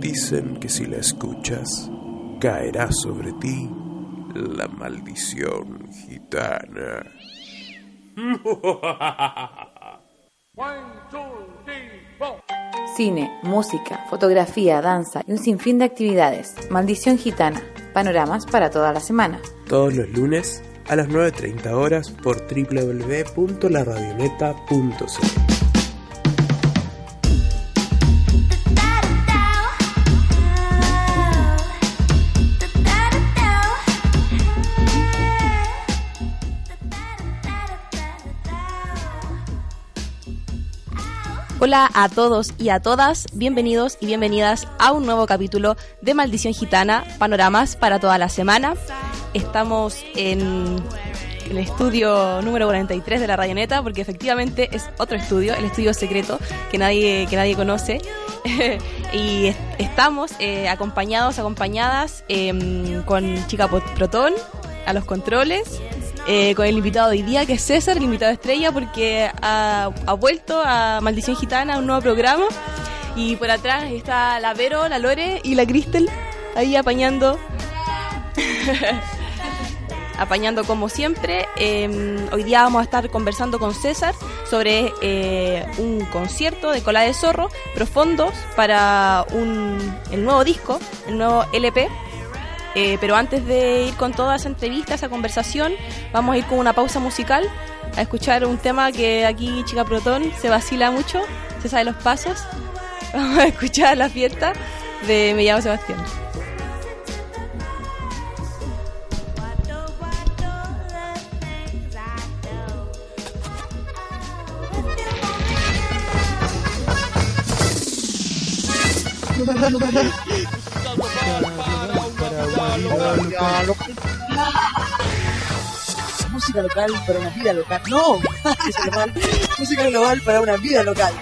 Dicen que si la escuchas, caerá sobre ti la maldición gitana. Cine, música, fotografía, danza y un sinfín de actividades. Maldición Gitana. Panoramas para toda la semana. Todos los lunes a las 9.30 horas por www.laradioneta.cl. Hola a todos y a todas, bienvenidos y bienvenidas a un nuevo capítulo de Maldición Gitana, panoramas para toda la semana. Estamos en el estudio número 43 de la Rayoneta, porque efectivamente es otro estudio, el estudio secreto que nadie, que nadie conoce. y estamos eh, acompañados, acompañadas em, con Chica Protón a los controles eh, con el invitado de hoy día, que es César, el invitado estrella, porque ha, vuelto a Maldición Gitana, un nuevo programa. Y por atrás está la Vero, la Lore y la Cristel, ahí apañando. apañando como siempre. Em, hoy día vamos a estar conversando con César sobre eh, un concierto de Cola de Zorro, profundos para un, el nuevo disco, el nuevo LP eh, pero antes de ir con toda esa entrevista, esa conversación, vamos a ir con una pausa musical a escuchar un tema que aquí Chica Protón se vacila mucho, se sabe los pasos. Vamos a escuchar la fiesta de Me llamo Sebastián. Música local para una vida local. No, música global para una vida local.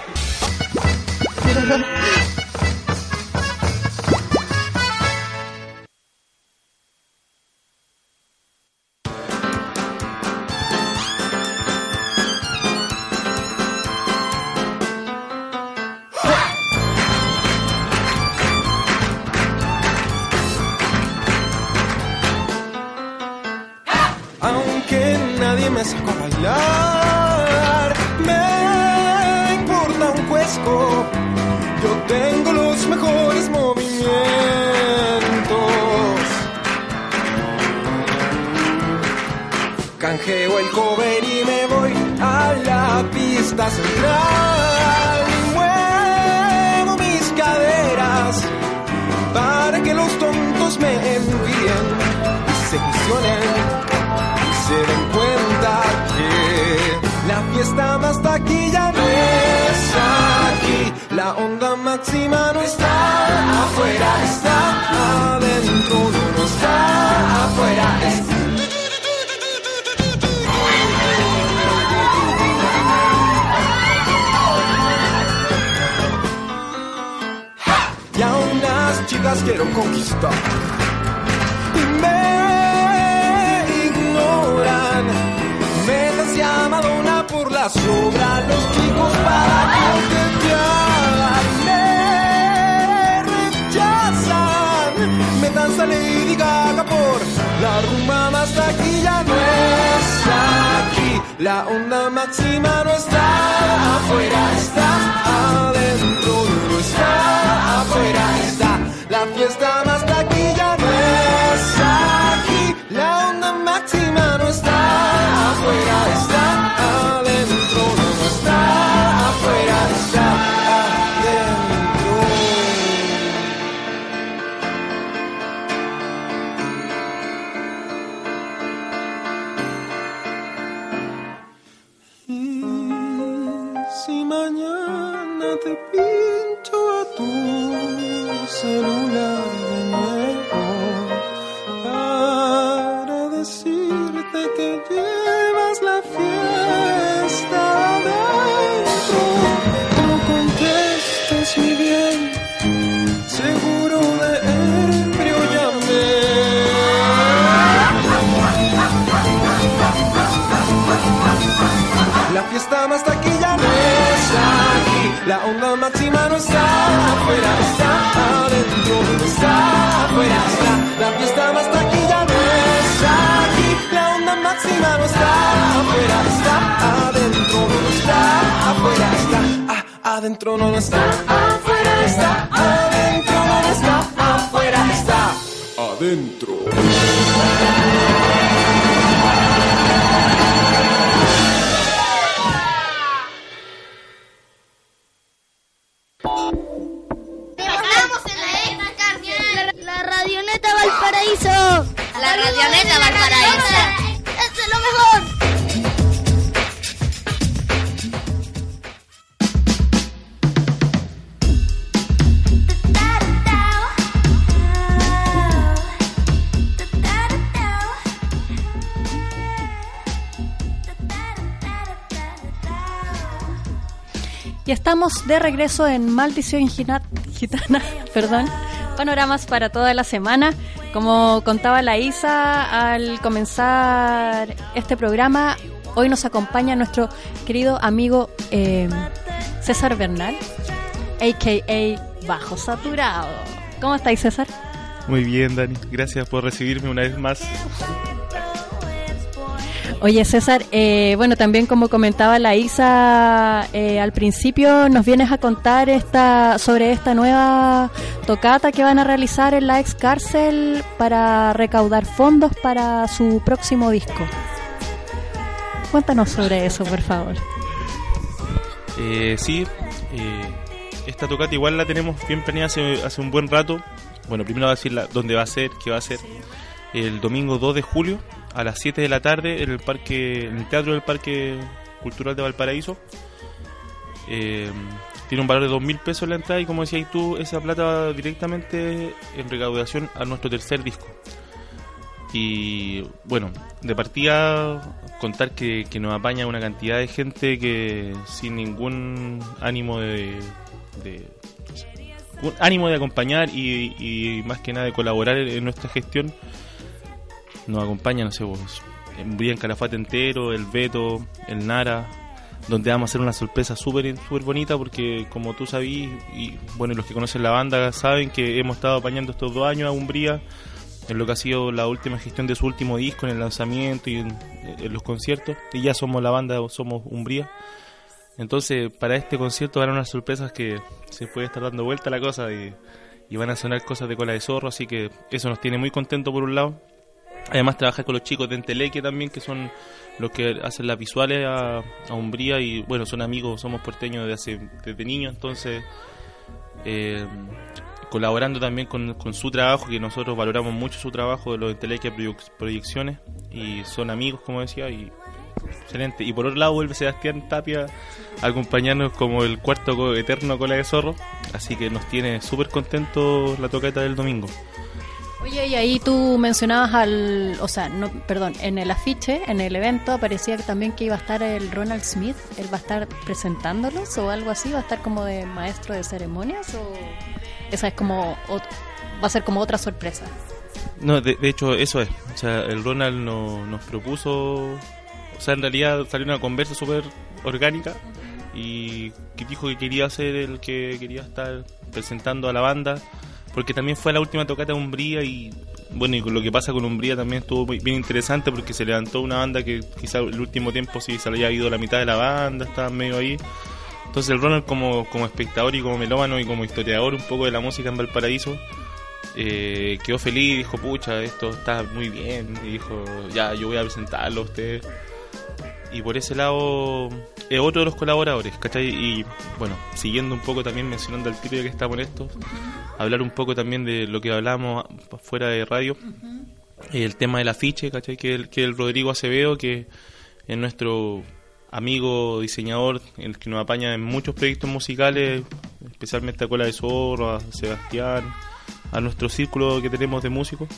De regreso en Maldición Gitana, perdón, panoramas para toda la semana. Como contaba la Isa al comenzar este programa, hoy nos acompaña nuestro querido amigo eh, César Bernal, a.k.a. Bajo Saturado. ¿Cómo estáis, César? Muy bien, Dani. Gracias por recibirme una vez más. Oye, César, eh, bueno, también como comentaba la Isa eh, al principio, nos vienes a contar esta sobre esta nueva tocata que van a realizar en la ex cárcel para recaudar fondos para su próximo disco. Cuéntanos sobre eso, por favor. Eh, sí, eh, esta tocata igual la tenemos bien planeada hace, hace un buen rato. Bueno, primero voy a decir dónde va a ser, qué va a ser. El domingo 2 de julio a las 7 de la tarde en el parque, en el Teatro del Parque Cultural de Valparaíso. Eh, tiene un valor de 2 mil pesos la entrada y como decías tú, esa plata va directamente en recaudación a nuestro tercer disco. Y bueno, de partida contar que, nos apaña una cantidad de gente que sin ningún ánimo de, de- ánimo de acompañar y, y más que nada de colaborar en nuestra gestión nos acompaña, no sé vos, Brian Calafate entero, el Beto, el Nara, donde vamos a hacer una sorpresa súper súper bonita porque como tú sabís y bueno, los que conocen la banda saben que hemos estado apañando estos dos años a Umbría en lo que ha sido la última gestión de su último disco, en el lanzamiento y en, en los conciertos, y ya somos la banda, somos Umbría. Entonces, para este concierto van a unas sorpresas que se puede estar dando vuelta la cosa y van a sonar cosas de cola de zorro, así que eso nos tiene muy contento por un lado. Además, trabajar con los chicos de Enteleque también, que son los que hacen las visuales a, Umbría y bueno, son amigos, somos porteños desde, hace, desde niños, entonces eh, colaborando también con, su trabajo, que nosotros valoramos mucho su trabajo de los Enteleque Proyec- Proyecciones y son amigos, como decía, y excelente. Y por otro lado vuelve Sebastián Tapia a acompañarnos como el cuarto eterno cola de zorro, así que nos tiene súper contentos la tocata del domingo. Oye, y ahí tú mencionabas al, o sea, no, perdón, en el afiche, en el evento aparecía también que iba a estar el Ronald Smith, él va a estar presentándolos o algo así, va a estar como de maestro de ceremonias o esa es como va a ser como otra sorpresa. No, de, de hecho eso es. O sea, el Ronald no- nos propuso, o sea, en realidad salió una conversa súper orgánica y que dijo que quería ser el que quería estar presentando a la banda, porque también fue la última tocata de Umbría y bueno, y lo que pasa con Umbría también estuvo muy bien interesante porque se levantó una banda que quizá el último tiempo sí se le había ido la mitad de la banda, estaba medio ahí. Entonces el Ronald como, como espectador y como melómano y como historiador un poco de la música en Valparaíso, eh, quedó feliz, dijo, pucha, esto está muy bien, y dijo, ya, yo voy a presentarlo a ustedes. Y por ese lado es otro de los colaboradores, ¿cachai? Y bueno, siguiendo un poco también, mencionando al ya que estamos en esto, hablar un poco también de lo que hablamos fuera de radio, el tema del afiche, ¿cachai? Que el, que el Rodrigo Acevedo, que es nuestro amigo diseñador, el que nos apaña en muchos proyectos musicales, especialmente a Cola de Zorro, a Sebastián, a nuestro círculo que tenemos de músicos.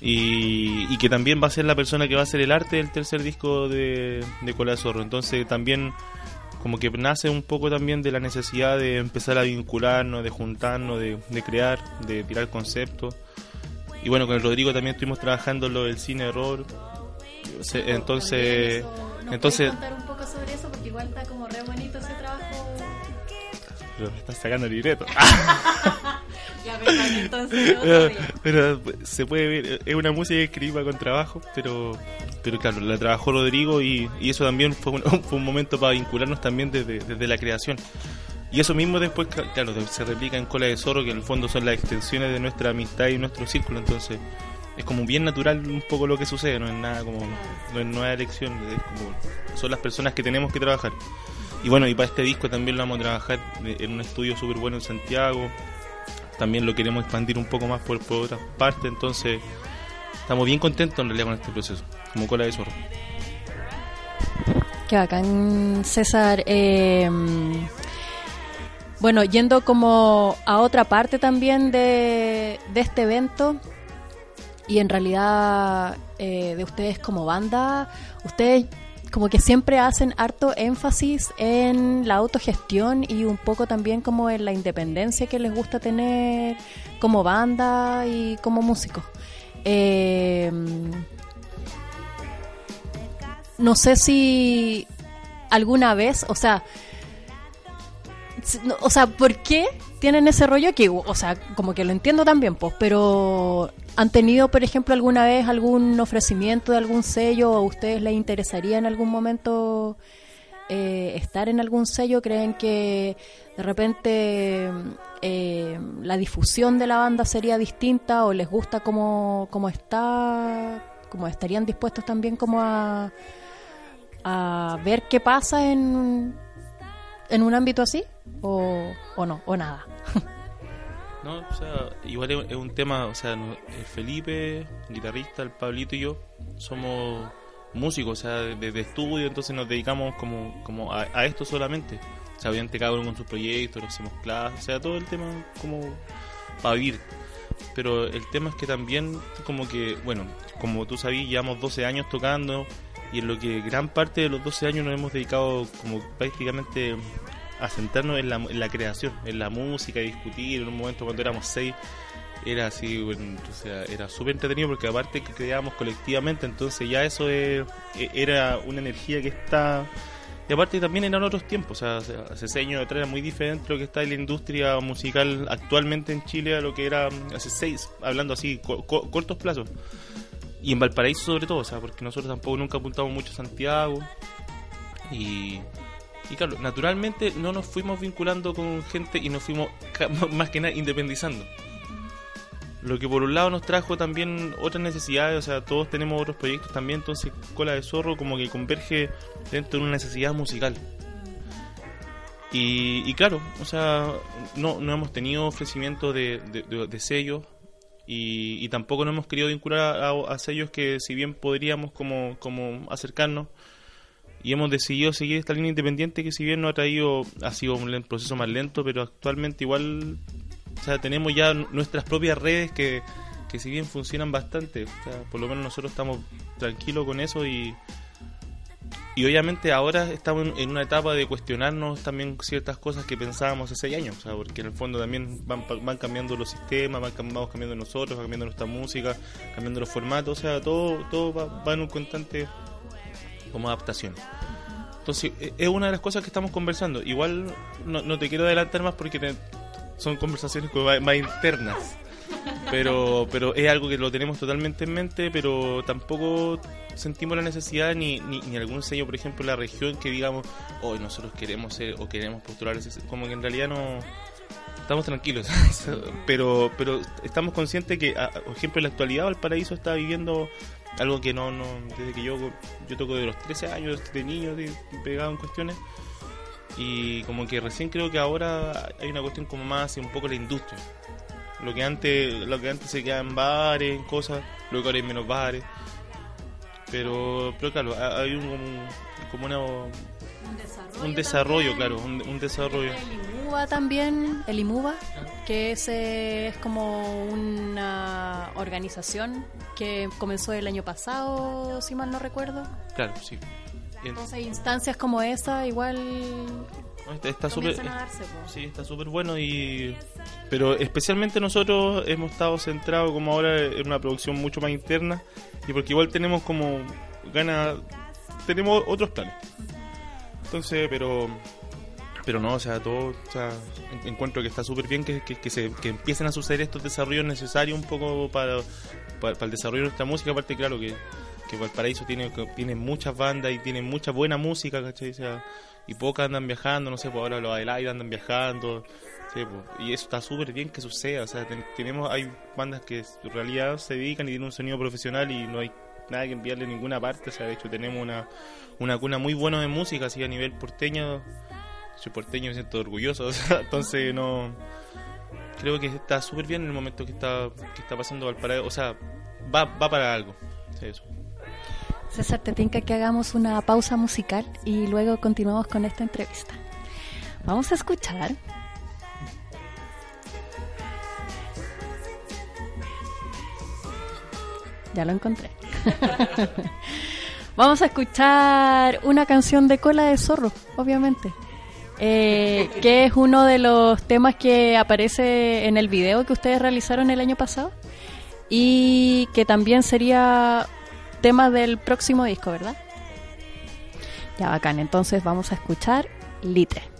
Y, y que también va a ser la persona que va a hacer el arte del tercer disco de, de Cola de Zorro. Entonces también como que nace un poco también de la necesidad de empezar a vincularnos, de juntarnos, de, de crear, de tirar conceptos. Y bueno, con el Rodrigo también estuvimos trabajando lo del cine error. Entonces, ¿Nos entonces, puedes contar un poco sobre eso? Porque igual está como re bonito ese trabajo. pero me estás sacando el libreto. Ya, pero entonces otro pero, se puede ver, es una música escrita con trabajo, pero pero claro, la trabajó Rodrigo y, y eso también fue un, fue un momento para vincularnos también desde, desde la creación. Y eso mismo después, claro, se replica en Cola de Zorro, que en el fondo son las extensiones de nuestra amistad y nuestro círculo, entonces es como bien natural un poco lo que sucede, no es nada como, no es nueva elección, es como, son las personas que tenemos que trabajar. Y bueno, y para este disco también lo vamos a trabajar en un estudio súper bueno en Santiago, también lo queremos expandir un poco más por, por otras partes, entonces estamos bien contentos en realidad con este proceso, como cola de zorro. Qué bacán, César. Eh, bueno, yendo como a otra parte también de, de este evento y en realidad eh, de ustedes como banda, ustedes como que siempre hacen harto énfasis en la autogestión y un poco también como en la independencia que les gusta tener como banda y como músicos. Eh, no sé si alguna vez, o sea, o sea, ¿por qué tienen ese rollo? Que, o sea, como que lo entiendo también, pues, pero ¿han tenido, por ejemplo, alguna vez algún ofrecimiento de algún sello o a ustedes les interesaría en algún momento eh, estar en algún sello? ¿Creen que de repente eh, la difusión de la banda sería distinta o les gusta como, como está? como estarían dispuestos también como a, a ver qué pasa en, en un ámbito así o, o no, o nada. No, o sea, igual es, un tema, o sea, el Felipe, guitarrista, el Pablito y yo somos músicos, o sea, de, de estudio, entonces nos dedicamos como, como a, a esto solamente. O sea, obviamente cada uno con sus proyectos, nos hacemos clases, o sea, todo el tema como para vivir. Pero el tema es que también, como que, bueno, como tú sabías, llevamos 12 años tocando y en lo que gran parte de los 12 años nos hemos dedicado como prácticamente a centrarnos en la, en la creación, en la música, discutir. En un momento cuando éramos seis era así, bueno, o sea, era súper entretenido porque aparte que creábamos colectivamente, entonces ya eso es- e- era una energía que está... Y aparte también eran otros tiempos, o sea, hace seis años atrás era muy diferente lo que está en la industria musical actualmente en Chile a lo que era hace seis, hablando así, co- co- cortos plazos. Y en Valparaíso sobre todo, o sea, porque nosotros tampoco nunca apuntamos mucho a Santiago. Y, y claro, naturalmente no nos fuimos vinculando con gente y nos fuimos más que nada independizando. Lo que por un lado nos trajo también otras necesidades, o sea, todos tenemos otros proyectos también, entonces Cola de Zorro como que converge dentro de una necesidad musical. Y, y claro, o sea, no, no hemos tenido ofrecimiento de sellos y, y tampoco nos hemos querido vincular a, a sellos que si bien podríamos como, como acercarnos y hemos decidido seguir esta línea independiente que si bien no ha traído, ha sido un proceso más lento, pero actualmente igual, o sea, tenemos ya nuestras propias redes que, que si bien funcionan bastante, o sea, por lo menos nosotros estamos tranquilos con eso y, y obviamente ahora estamos en, una etapa de cuestionarnos también ciertas cosas que pensábamos hace seis años, o sea, porque en el fondo también van, van cambiando los sistemas, van, vamos cambiando nosotros, va cambiando nuestra música, cambiando los formatos, o sea, todo, todo va, va en un constante como adaptación. Entonces, e- es una de las cosas que estamos conversando. Igual no, no te quiero adelantar más porque te- son conversaciones más, internas. Pero, pero es algo que lo tenemos totalmente en mente, pero tampoco sentimos la necesidad ni, ni, ni algún sello, por ejemplo, en la región que digamos, hoy nosotros queremos ser o queremos postular ese Como que en realidad no, estamos tranquilos, pero pero estamos conscientes que, por ejemplo, en la actualidad Valparaíso está viviendo algo que no, no desde que yo yo toco de los 13 años, de niño, pegado en cuestiones, y como que recién creo que ahora hay una cuestión como más hacia un poco la industria. Lo que antes lo que antes se quedaba en bares, en cosas, luego ahora hay menos bares. Pero, pero claro, ha- hay un, como una un desarrollo, claro, un, un desarrollo. El IMUBA también, el IMUBA, que es, eh, es como una organización que comenzó el año pasado, si mal no recuerdo. Claro, sí. Entonces, instancias como esa, igual. Está- súper sí, está súper bueno y pero especialmente nosotros hemos estado centrados como ahora en una producción mucho más interna y porque igual tenemos como ganas tenemos otros planes. Entonces, pero pero no, o sea, todo, o sea, en- encuentro que está súper bien que, que, que se, que empiecen a suceder estos desarrollos necesarios un poco para, para, el desarrollo de nuestra música, aparte claro que, que Valparaíso tiene, tiene muchas bandas y tiene mucha buena música, ¿cachai? O sea, y pocas andan viajando, no sé, pues ahora los Adelaide andan viajando, sí, pues, y eso está súper bien que suceda, o sea, ten- tenemos, hay bandas que en realidad se dedican y tienen un sonido profesional y no hay nada que enviarle a ninguna parte, o sea, de hecho tenemos una, una cuna muy buena de música, así a nivel porteño, soy porteño, me siento orgulloso, o sea, entonces no... Creo que está súper bien en el momento que está, que está pasando Valparaíso, o sea, va, va para algo, eso. César, te tinca que hagamos una pausa musical y luego continuamos con esta entrevista. Vamos a escuchar. Ya lo encontré. Vamos a escuchar una canción de cola de zorro, obviamente. Eh, que es uno de los temas que aparece en el video que ustedes realizaron el año pasado y que también sería tema del próximo disco, ¿verdad? Ya bacán, entonces vamos a escuchar Litre.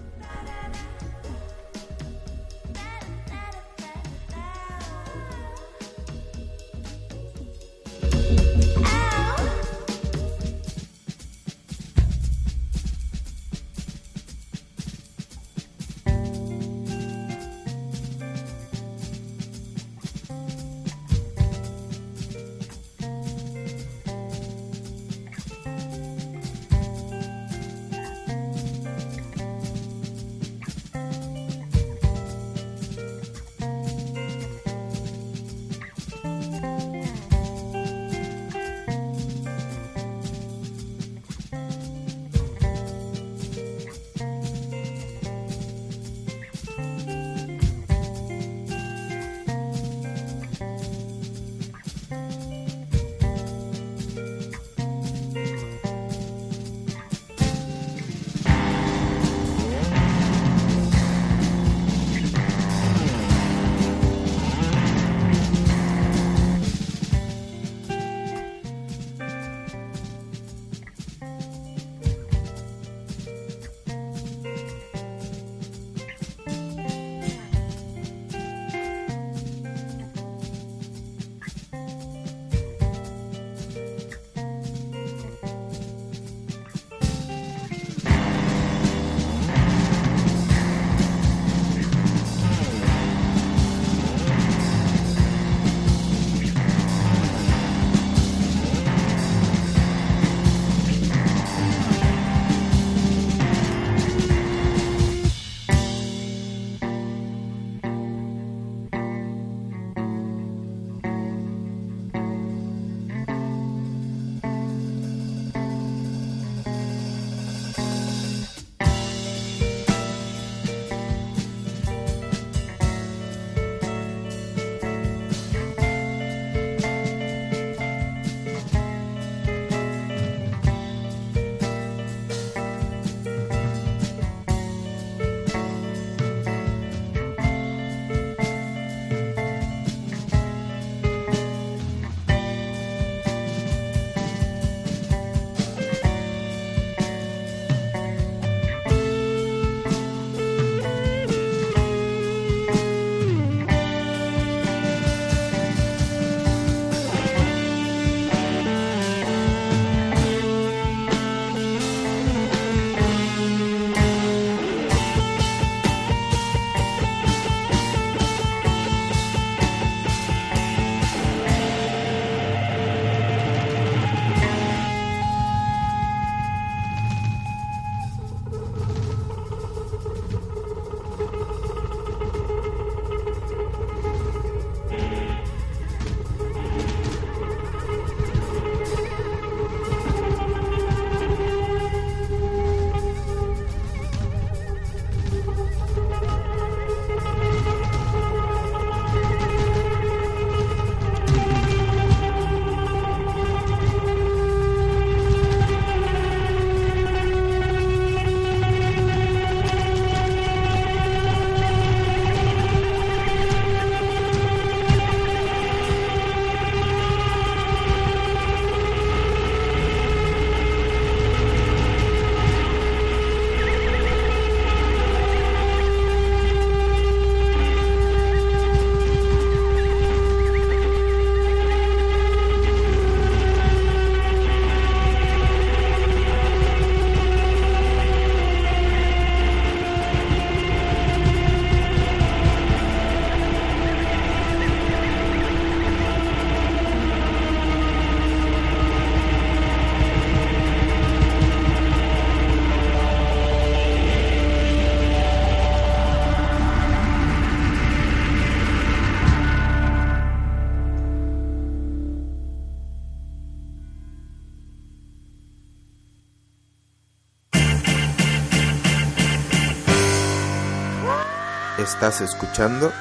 Estás escuchando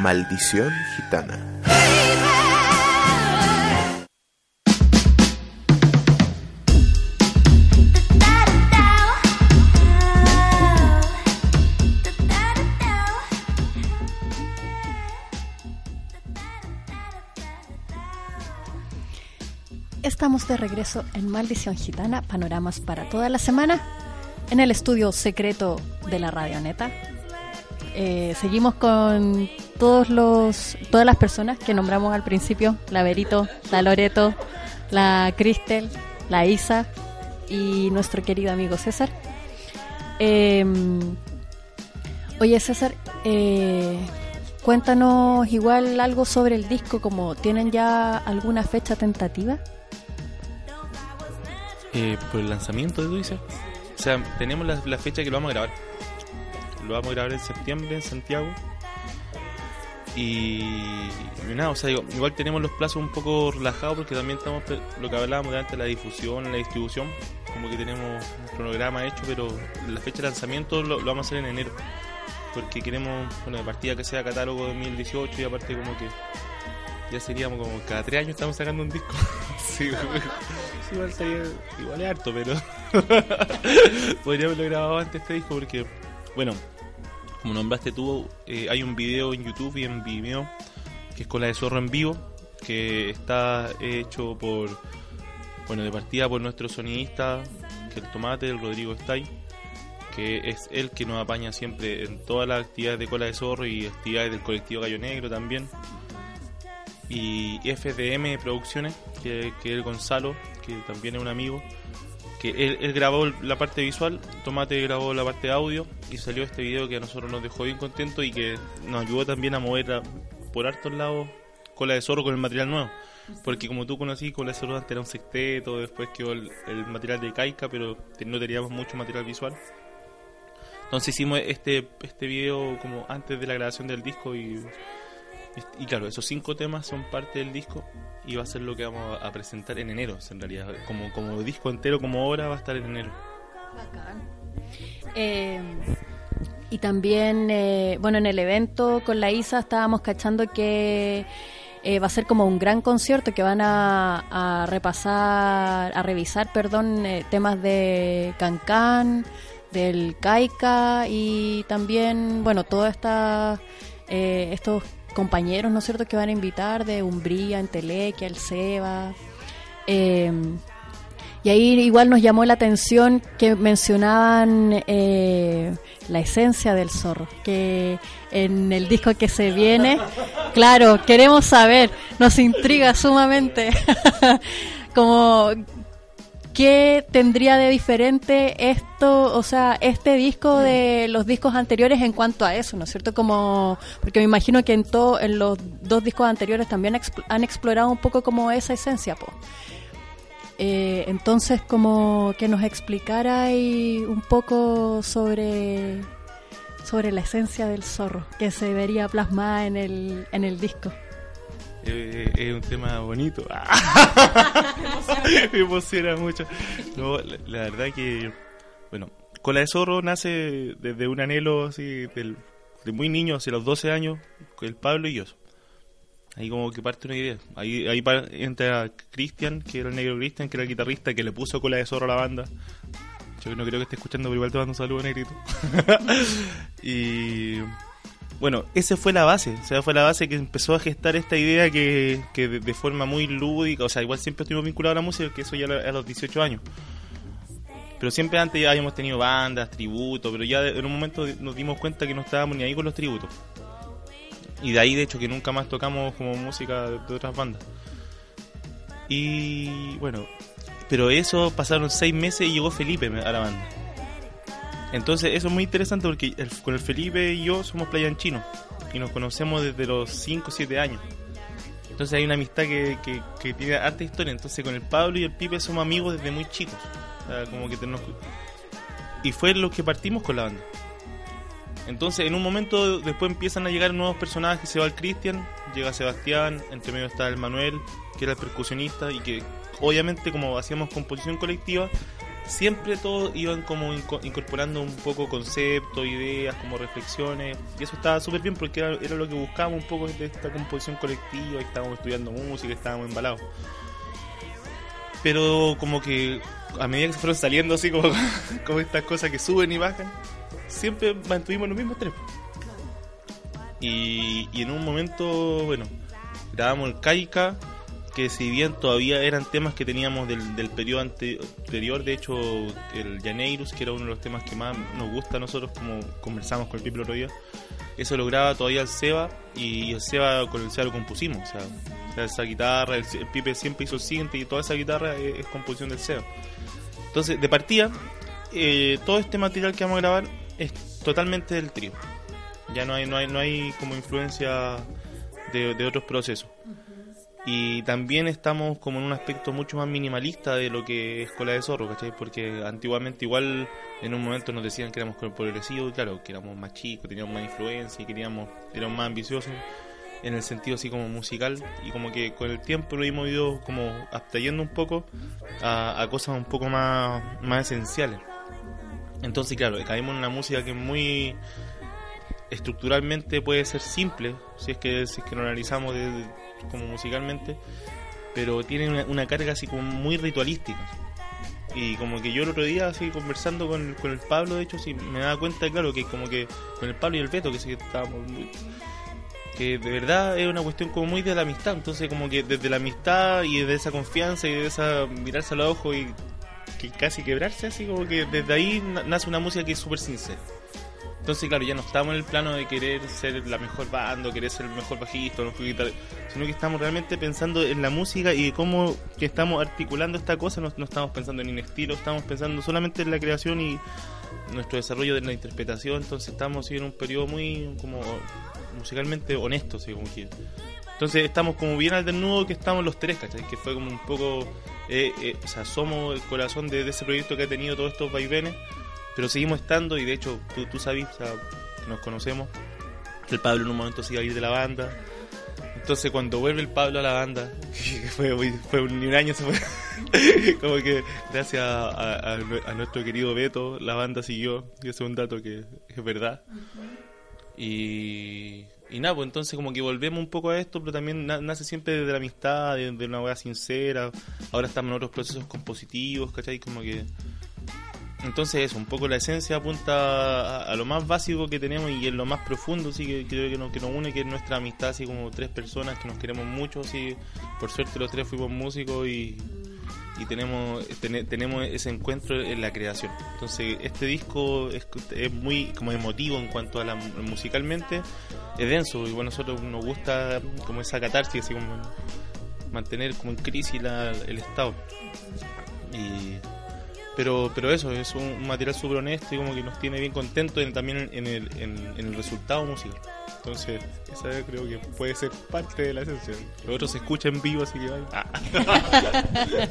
Maldición Gitana. Estamos de regreso en Maldición Gitana, panoramas para toda la semana, en el estudio secreto de la Radioneta. Eh, seguimos con todos los, todas las personas que nombramos al principio, la Berito, la Loreto, la Cristel, la Isa y nuestro querido amigo César. Eh, oye César, eh, cuéntanos igual algo sobre el disco, como tienen ya alguna fecha tentativa. Eh, por el lanzamiento de Dulce. O sea, tenemos la, la fecha que lo vamos a grabar. Lo vamos a grabar en septiembre en Santiago. Y, y nada, o sea, digo, igual tenemos los plazos un poco relajados porque también estamos, lo que hablábamos de antes, la difusión, la distribución, como que tenemos un cronograma hecho, pero la fecha de lanzamiento lo, lo vamos a hacer en enero. Porque queremos, bueno, de partida que sea catálogo 2018 y aparte como que ya seríamos como cada tres años estamos sacando un disco. sí, igual, estaría- igual es harto, pero podríamos haberlo grabado antes este disco porque, bueno, como nombraste tú, eh, hay un video en YouTube y en Vimeo que es con la de Zorro en vivo, que está hecho por, bueno, de partida por nuestro sonidista, que el Tomate, el Rodrigo Stay, que es él que nos apaña siempre en todas las actividades de Cola de Zorro y actividades del colectivo Gallo Negro también. Y FDM Producciones, que, que es el Gonzalo, que también es un amigo, él, grabó la parte visual, Tomate grabó la parte audio y salió este video que a nosotros nos dejó bien contentos y que nos ayudó también a mover por hartos lados Cola de Zorro con el material nuevo. Porque como tú conocí, Cola de Zorro antes era un sexteto, después quedó el, el material de Kaika, pero no teníamos mucho material visual. Entonces hicimos este, este video como antes de la grabación del disco y, y, claro, esos cinco temas son parte del disco y va a ser lo que vamos a, presentar en enero, en realidad. Como, como disco entero, como obra, va a estar en enero. Eh, y también, eh, bueno, en el evento con la ISA estábamos cachando que eh, va a ser como un gran concierto que van a, a repasar, a revisar, perdón, eh, temas de Cancán, del Caica y también, bueno, todos esta, eh, estos compañeros, ¿no es cierto?, que van a invitar de Umbría, Entelequia, el Seba. Eh, y ahí igual nos llamó la atención que mencionaban eh, la esencia del zorro, que en el disco que se viene, claro, queremos saber, nos intriga sumamente, como qué tendría de diferente esto, o sea, este disco de los discos anteriores en cuanto a eso, ¿no es cierto? Como, porque me imagino que en, todo, en los dos discos anteriores también han explorado un poco como esa esencia, pues. Eh, entonces, como que nos explicara ahí un poco sobre, sobre la esencia del zorro, que se vería plasmada en el, en el disco. Eh, es un tema bonito. Me emociona mucho. No, la, la verdad que, bueno, Cola de Zorro nace desde un anhelo así, del- de muy niño, hacia los 12 años, el Pablo y yo. Ahí como que parte una idea. Ahí, ahí entra Cristian, que era el negro Cristian, que era el guitarrista, que le puso Cola de Zorro a la banda. Yo no creo que esté escuchando, pero igual te mando un saludo, negrito. y bueno, esa fue la base, o sea, fue la base que empezó a gestar esta idea que, que de, forma muy lúdica, o sea, igual siempre estuvimos vinculados a la música, que eso ya a los 18 años. Pero siempre antes ya habíamos tenido bandas, tributos, pero ya en un momento nos dimos cuenta que no estábamos ni ahí con los tributos. Y de ahí, de hecho, que nunca más tocamos como música de, de otras bandas. Y bueno, pero eso pasaron seis meses y llegó Felipe a la banda. Entonces eso es muy interesante porque con el Felipe y yo somos playanchinos y nos conocemos desde los 5 o 7 años. Entonces hay una amistad que, que, que tiene harta historia. Entonces con el Pablo y el Pipe somos amigos desde muy chicos. Como que tenemos... Y fue lo que partimos con la banda. Entonces en un momento después empiezan a llegar nuevos personajes. Se va el Cristian, llega Sebastián, entre medio está el Manuel, que era el percusionista y que obviamente como hacíamos composición colectiva, siempre todos iban como inco- incorporando un poco conceptos, ideas, como reflexiones, y eso estaba súper bien porque era, lo que buscábamos un poco de esta composición colectiva, estábamos estudiando música, estábamos embalados. Pero como que a medida que se fueron saliendo así como, como estas cosas que suben y bajan, siempre mantuvimos los mismos tres. Y, y en un momento, bueno, grabamos el Kaika, que si bien todavía eran temas que teníamos del, del periodo ante- anterior, de hecho el Janeirus, que era uno de los temas que más nos gusta a nosotros, como conversamos con el Pipe el otro día, eso lo graba todavía el Seba y el Seba con el Seba lo compusimos, o sea, o sea, esa guitarra, el, el Pipe siempre hizo el siguiente y toda esa guitarra es, es composición del Seba. Entonces, de partida, eh, todo este material que vamos a grabar es totalmente del trío. Ya no hay, no hay, no hay como influencia de, de otros procesos. Y también estamos como en un aspecto mucho más minimalista de lo que es Cola de Zorro, ¿cachai? Porque antiguamente igual en un momento nos decían que éramos progresivos, y claro, que éramos más chicos, teníamos más influencia y queríamos, éramos más ambiciosos en el sentido así como musical y como que con el tiempo lo hemos ido como abstrayendo un poco a, a cosas un poco más, más esenciales. Entonces, claro, caímos en una música que es muy estructuralmente puede ser simple, si es que, si es que lo analizamos de- de- como musicalmente, pero tiene una, carga así como muy ritualística. Y como que yo el otro día, así conversando con, con el Pablo, de hecho, sí me daba cuenta, claro, que como que con el Pablo y el Beto, que sí estábamos muy- que de verdad es una cuestión como muy de la amistad, entonces como que desde la amistad y de esa confianza y de esa mirarse a los ojos y que casi quebrarse, así como que desde ahí na- nace una música que es súper sincera. Entonces, claro, ya no estamos en el plano de querer ser la mejor banda, querer ser el mejor bajista, sino que estamos realmente pensando en la música y cómo que estamos articulando esta cosa, no, estamos pensando en estilo, estamos pensando solamente en la creación y nuestro desarrollo de la interpretación, entonces estamos en un periodo muy como musicalmente honesto, así como que... Entonces estamos como bien al desnudo que estamos los tres, ¿cachai? Que fue como un poco... eh, eh, o sea, somos el corazón de, de ese proyecto que ha tenido todos estos vaivenes, pero seguimos estando y de hecho tú, tú sabes, o nos conocemos, el Pablo en un momento se iba a ir de la banda. Entonces cuando vuelve el Pablo a la banda, fue, fue un, ni un año se fue, como que gracias a, nuestro querido Beto, la banda siguió, y ese es un dato que es verdad. Y, y nada, pues entonces como que volvemos un poco a esto, pero también na- nace siempre de la amistad, de, de una weá sincera. Ahora estamos en otros procesos compositivos, ¿cachai? Como que... Entonces eso, un poco la esencia apunta a, a lo más básico que tenemos y en lo más profundo, sí, que creo que nos, que nos une, que es nuestra amistad, así como tres personas que nos queremos mucho, así, por suerte los tres fuimos músicos y, y tenemos tene- tenemos ese encuentro en la creación. Entonces este disco es, es muy como emotivo en cuanto a la musicalmente, es denso y bueno, a nosotros nos gusta como esa catarsis, así como mantener como en crisis la- el estado. Y, pero pero eso, es un material súper honesto y como que nos tiene bien contentos en- también en el, en, en el resultado musical. Entonces, esa creo que puede ser parte de la esencia. Lo otro se escucha en vivo, así que vaya. Ah.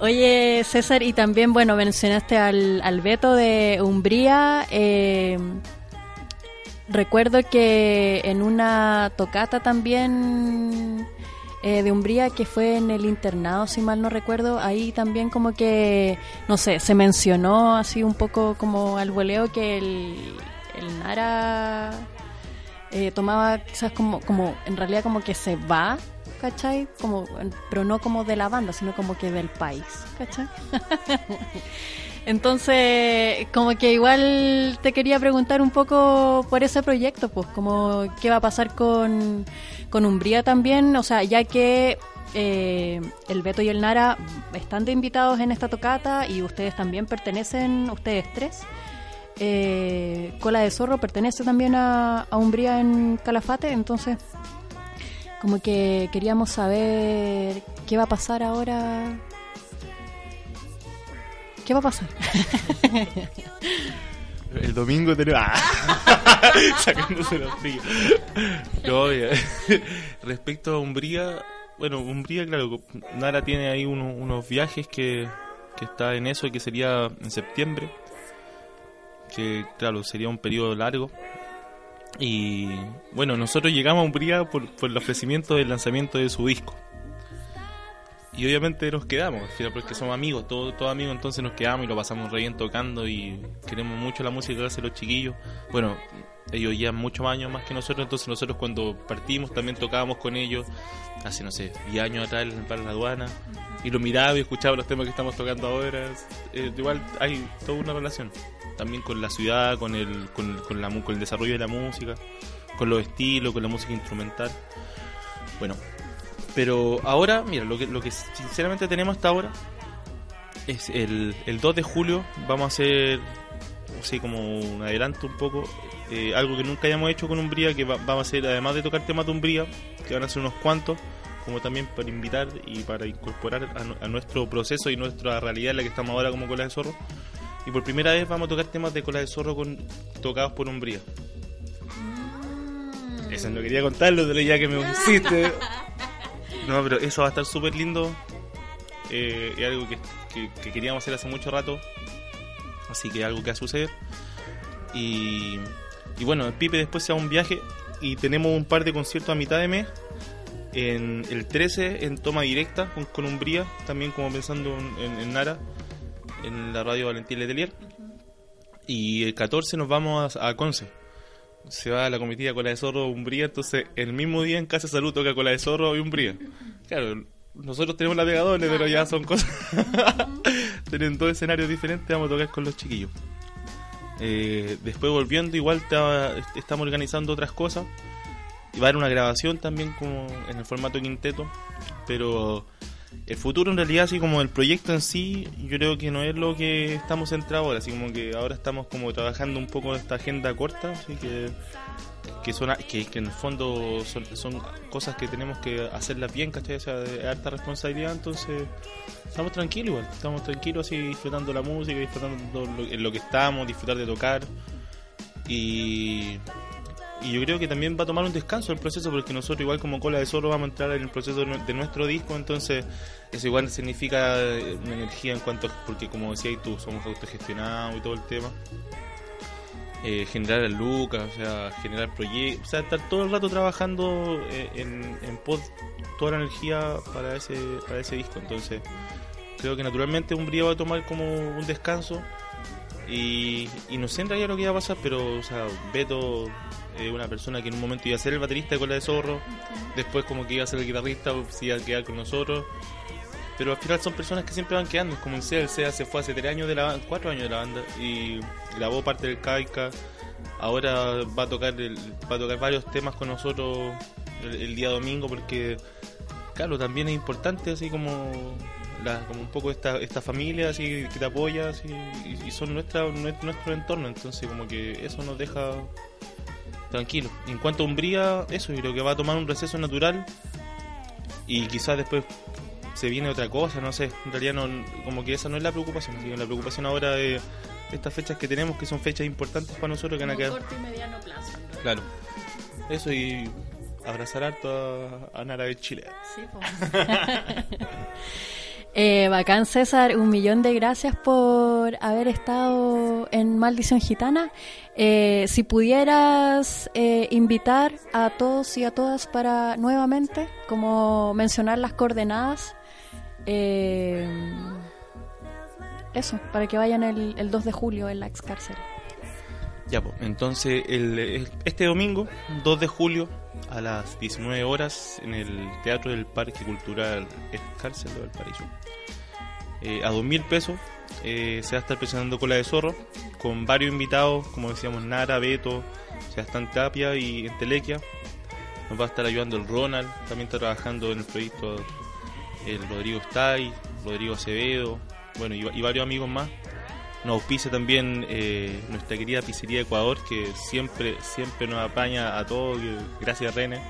Oye, César, y también, bueno, mencionaste al, al Beto de Umbría. eh, recuerdo que en una tocata también eh, de Umbría, que fue en el internado, si mal no recuerdo, ahí también como que, no sé, se mencionó así un poco como al voleo que el, el Nara eh, tomaba quizás como, como, en realidad como que se va, ¿cachai? Como, pero no como de la banda, sino como que del país, ¿cachai? Entonces, como que igual te quería preguntar un poco por ese proyecto, pues, como qué va a pasar con, con Umbría también, o sea, ya que eh, el Beto y el Nara están de invitados en esta tocata y ustedes también pertenecen, ustedes tres. Eh, Cola de Zorro pertenece también a, a Umbría en Calafate, entonces como que queríamos saber qué va a pasar ahora. ¿Qué va a pasar? El domingo tenemos. ¡Ah! Sacándose los brillos. No. Respecto a Umbría, bueno, Umbría, claro, Nara tiene ahí uno- unos viajes que, que está en eso, que sería en septiembre. Que, claro, sería un periodo largo. Y bueno, nosotros llegamos a Umbría por, por el ofrecimiento del lanzamiento de su disco. Y obviamente nos quedamos, al final porque somos amigos, todos todos amigos, entonces nos quedamos y lo pasamos re bien tocando y queremos mucho la música que hacen los chiquillos. Bueno, ellos llevan muchos años más que nosotros, entonces nosotros cuando partimos también tocábamos con ellos, hace no sé, 10 años atrás en La Aduana, y lo miraba y escuchaba los temas que estamos tocando ahora. Eh, igual hay toda una relación, también con la ciudad, con el, con, con la, con el desarrollo de la música, con los estilos, con la música instrumental. Bueno, pero ahora, mira, lo que, lo que sinceramente tenemos hasta ahora es el, el 2 de julio. Vamos a hacer, así como un adelanto un poco, eh, algo que nunca hayamos hecho con Umbría, que va- vamos a hacer, además de tocar temas de Umbría, que van a ser unos cuantos, como también para invitar y para incorporar a, nu- a nuestro proceso y nuestra realidad en la que estamos ahora como Cola de Zorro. Y por primera vez vamos a tocar temas de Cola de Zorro con, tocados por Umbría. Eso no quería contarlo, pero ya que me hiciste. No, pero eso va a estar súper lindo. Eh, es algo que, que- que queríamos hacer hace mucho rato. Así que algo que va a suceder. Y, y bueno, el Pipe después se va a un viaje y tenemos un par de conciertos a mitad de mes. En el 13 en toma directa con, con Umbría, también como pensando en, en- en Nara, en la radio Valentín Letelier. Y el 14 nos vamos a, a Conce. Se va a la comitiva Cola de Zorro Umbría, entonces el mismo día en Casa de Salud toca Cola de Zorro y Umbría. Claro, nosotros tenemos doble, pero ya son cosas. Tienen dos escenarios diferentes, vamos a tocar con los chiquillos. Eh, después volviendo, igual ta- estamos organizando otras cosas. Y va a haber una grabación también como en el formato quinteto. Pero el futuro en realidad, así como el proyecto en sí, yo creo que no es lo que estamos centrados ahora. Así como que ahora estamos como trabajando un poco esta agenda corta. Así que que son que, en el fondo son, son cosas que tenemos que hacerlas bien, ¿cachai? O sea, de alta responsabilidad, entonces estamos tranquilos igual, estamos tranquilos así disfrutando la música, disfrutando lo, en lo que estamos, disfrutar de tocar y, y yo creo que también va a tomar un descanso el proceso porque nosotros igual como cola de zorro vamos a entrar en el proceso de nue- de nuestro disco, entonces eso igual significa eh, una energía en cuanto, porque como decías tú, somos autogestionados y todo el tema eh, generar lucas, o sea, generar proyectos, o sea, estar todo el rato trabajando eh, en, en pos toda la energía para ese, para ese disco. Entonces, creo que naturalmente un brío va a tomar como un descanso y, y no sé en realidad lo que iba a pasar, pero, o sea, Beto es una persona que en un momento iba a ser el baterista de Cola de Zorro, después como que iba a ser el guitarrista, se iba a quedar con nosotros. Pero al final son personas que siempre van quedando, como el SEA, el SEA se fue hace tres años de la banda, cuatro años de la banda y grabó parte del Caica, ahora va a tocar el- va a tocar varios temas con nosotros el, el día domingo porque claro también es importante así como la, como un poco esta, esta familia así que te apoya así, y, y son nuestra, nuestro, nuestro entorno entonces como que eso nos deja tranquilos en cuanto a Umbría eso yo creo que va a tomar un receso natural y quizás después se viene otra cosa, no sé, en realidad no, como que esa no es la preocupación, que la preocupación ahora de estas fechas que tenemos, que son fechas importantes para nosotros, que van a quedar... corto y mediano plazo. Claro, eso y abrazar harto a, a Nara de Chile. Sí, po. Eh, bacán César, un millón de gracias por haber estado en Maldición Gitana. Eh, si pudieras eh, invitar a todos y a todas para nuevamente, como mencionar las coordenadas, eh, eso, para que vayan el, el 2 de julio en la ex cárcel. Ya, pues, entonces el, este domingo, 2 de julio, a las 19 horas, en el Teatro del Parque Cultural Cárcel de Valparaíso, eh, a 2 mil pesos, eh, se va a estar presentando Cola de Zorro, con varios invitados, como decíamos, Nara, Beto, Sebastián Tapia y Entelequia. Nos va a estar ayudando el Ronald, también está trabajando en el proyecto el Rodrigo Stay, Rodrigo Acevedo, bueno, y, varios amigos más. Nos auspicia también eh, nuestra querida Pizzería Ecuador, que siempre siempre nos apaña a todos, gracias René.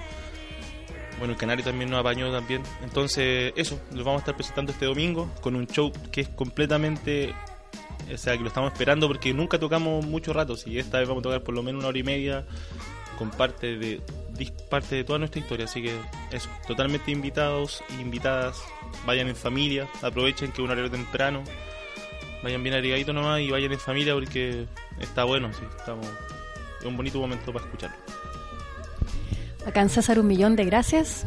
Bueno, el Canario también nos apañó también. Entonces, eso, lo vamos a estar presentando este domingo con un show que es completamente... O sea, que lo estamos esperando porque nunca tocamos mucho rato. Y esta vez vamos a tocar por lo menos una hora y media con parte de parte de toda nuestra historia. Así que eso, totalmente invitados e invitadas. Vayan en familia, aprovechen que es un horario temprano. Vayan bien abrigaditos nomás y vayan en familia porque está bueno, sí, estamos, es un bonito momento para escucharlo. Bacán César, un millón de gracias.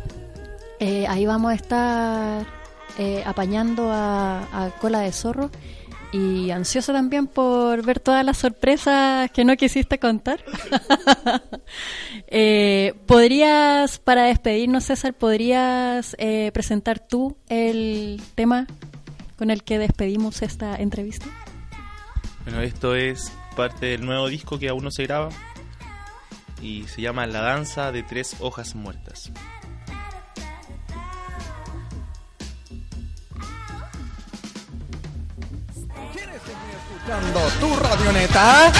Eh, ahí vamos a estar eh, apañando a, a Cola de Zorro y ansiosa también por ver todas las sorpresas que no quisiste contar. Eh, ¿Podrías, para despedirnos, César, podrías eh, presentar tú el tema con el que despedimos esta entrevista? Bueno, esto es parte del nuevo disco que aún no se graba y se llama La danza de tres hojas muertas. escuchando tu radioneta.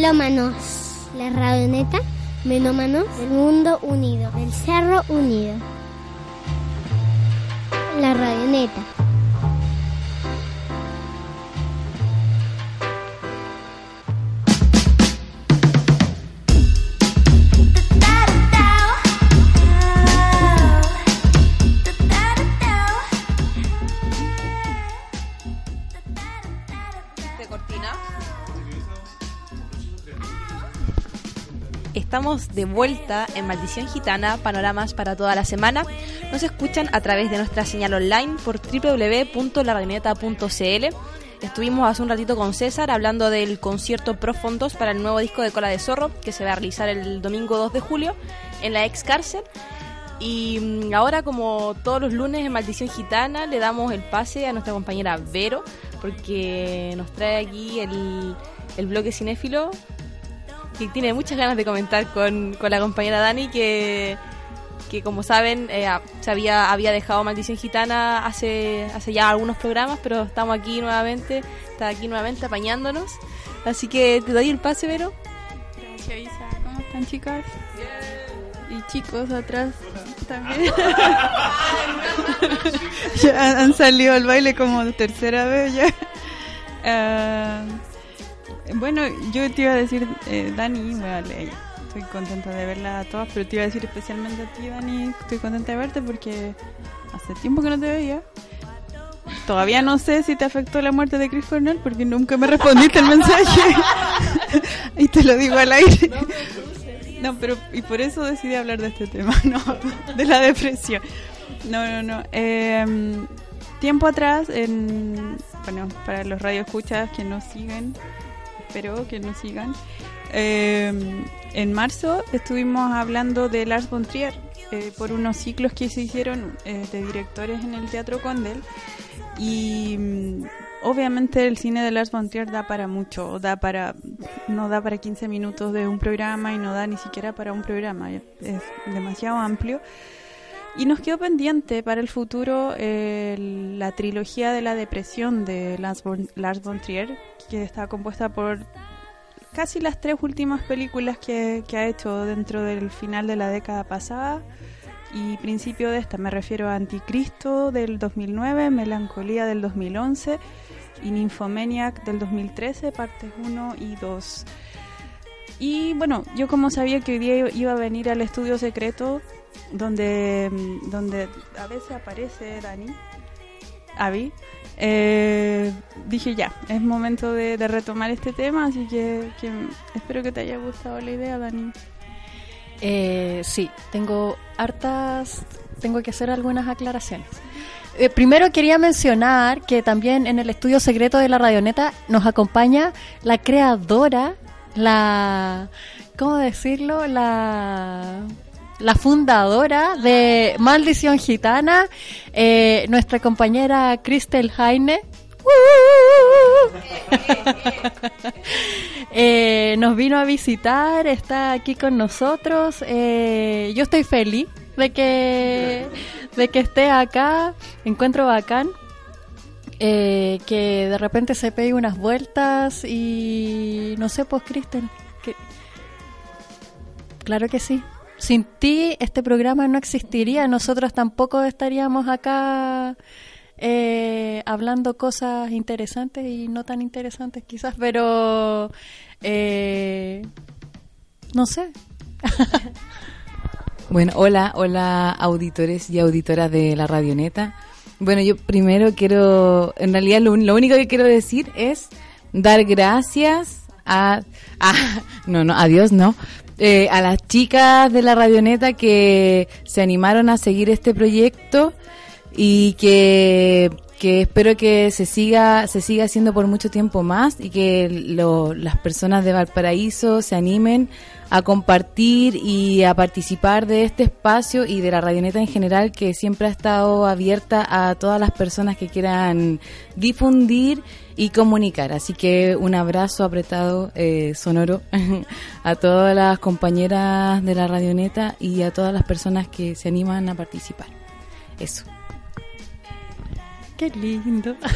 Melómanos. La radioneta, melómanos del mundo unido, del cerro unido. La radioneta. Estamos de vuelta en Maldición Gitana, panoramas para toda la semana. Nos escuchan a través de nuestra señal online por www.laradioneta.cl. Estuvimos hace un ratito con César hablando del concierto Pro Fondos para el nuevo disco de Cola de Zorro que se va a realizar el domingo 2 de julio en la ex cárcel. Y mm, ahora, como todos los lunes en Maldición Gitana, le damos el pase a nuestra compañera Vero, porque nos trae aquí el, el bloque cinéfilo, que tiene muchas ganas de comentar con, con la compañera Dani, que, que como saben, eh, se había, había dejado Maldición Gitana hace, hace ya algunos programas, pero estamos aquí nuevamente, está aquí nuevamente apañándonos. Así que te doy el pase, Vero. Gracias, Isa. ¿Cómo están, chicas? Y chicos atrás también. ya han- han salido al baile como tercera vez ya. Ah, bueno, yo te iba a decir, eh, Dani, bueno, le- estoy contenta de verla a todas, pero te iba a decir especialmente a ti, Dani, estoy contenta de verte porque hace tiempo que no te veía. Todavía no sé si te afectó la muerte de Chris Cornell porque nunca me respondiste el mensaje. y te lo digo al aire. No, pero y por eso decidí hablar de este tema, no, de la depresión. No, no, no. Eh, tiempo atrás, en, bueno, para los radioescuchas que nos siguen, espero que nos sigan. eh, en marzo estuvimos hablando de Lars von Trier eh, por unos ciclos que se hicieron eh, de directores en el Teatro Condel y mm, obviamente el cine de Lars von Trier da para mucho, da para no da para 15 minutos de un programa y no da ni siquiera para un programa, es demasiado amplio. Y nos quedó pendiente para el futuro la trilogía de la depresión de Lars von, Lars von Trier, que está compuesta por casi las tres últimas películas que, que ha hecho dentro del final de la década pasada y principio de esta. Me refiero a Anticristo del 2009, Melancolía del 2011 y Nymphomaniac del 2013, partes 1 y 2. Y bueno, yo como sabía que hoy día iba a venir al estudio secreto donde, mm, donde a veces aparece Dani, Avi, eh, dije ya, es momento de, retomar este tema, así que, que espero que te haya gustado la idea, Dani. Eh, sí, tengo hartas, tengo que hacer algunas aclaraciones. Eh, primero quería mencionar que también en el estudio secreto de la Radioneta nos acompaña la creadora, la, ¿cómo decirlo? La, la fundadora de Maldición Gitana, eh, nuestra compañera Cristel Heine. Eh, nos vino a visitar, está aquí con nosotros. Eh, yo estoy feliz de que, de que esté acá. Encuentro bacán. eh, que de repente se pegue unas vueltas y no sé, pues Kristen, que... claro que sí. Sin ti este programa no existiría, nosotros tampoco estaríamos acá eh, hablando cosas interesantes y no tan interesantes quizás, pero eh, no sé. Bueno, hola, hola auditores y auditoras de la Radioneta. Bueno, yo primero quiero, en realidad lo, lo único que quiero decir es dar gracias a no, no, a Dios no, eh, a las chicas de la Radioneta que se animaron a seguir este proyecto y que, que espero que se siga se siga haciendo por mucho tiempo más y que lo- las personas de Valparaíso se animen a compartir y a participar de este espacio y de la radioneta en general que siempre ha estado abierta a todas las personas que quieran difundir y comunicar. Así que un abrazo apretado, eh, sonoro, a todas las compañeras de la radioneta y a todas las personas que se animan a participar. Eso. Qué lindo.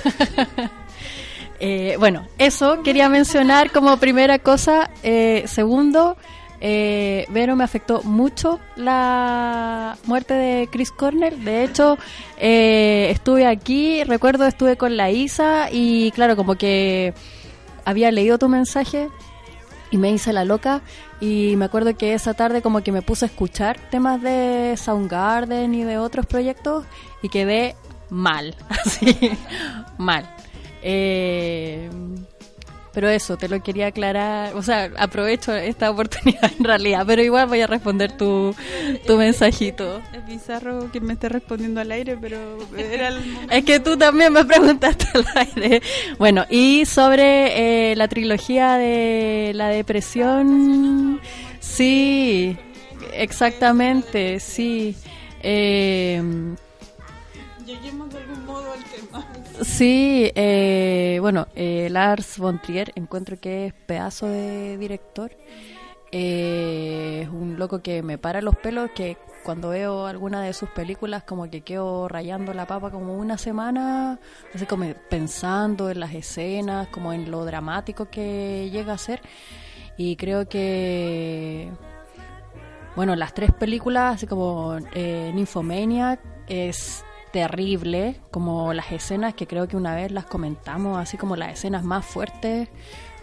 Eh, bueno, eso quería mencionar como primera cosa. Eh, segundo, eh, Vero me afectó mucho la muerte de Chris Cornell. De hecho, eh, estuve aquí, recuerdo, estuve con la Isa y claro, como que había leído tu mensaje y me hice la loca y me acuerdo que esa tarde como que me puse a escuchar temas de Soundgarden y de otros proyectos y quedé mal, así, mal. Eh, pero eso, te lo quería aclarar, o sea, aprovecho esta oportunidad en realidad, pero igual voy a responder tu, tu mensajito. Es bizarro que me esté respondiendo al aire, pero era el Es que tú también me preguntaste al aire. Bueno, y sobre eh, la trilogía de la depresión, sí, exactamente, sí. Eh, Lleguemos de algún modo. Sí, eh, bueno, eh, Lars von Trier encuentro que es pedazo de director. Eh, es un loco que me para los pelos, que cuando veo alguna de sus películas como que quedo rayando la papa como una semana, así como pensando en las escenas, como en lo dramático que llega a ser. Y creo que, bueno, las tres películas, así como eh, Nymphomaniac, es terrible, como las escenas que creo que una vez las comentamos, así como las escenas más fuertes.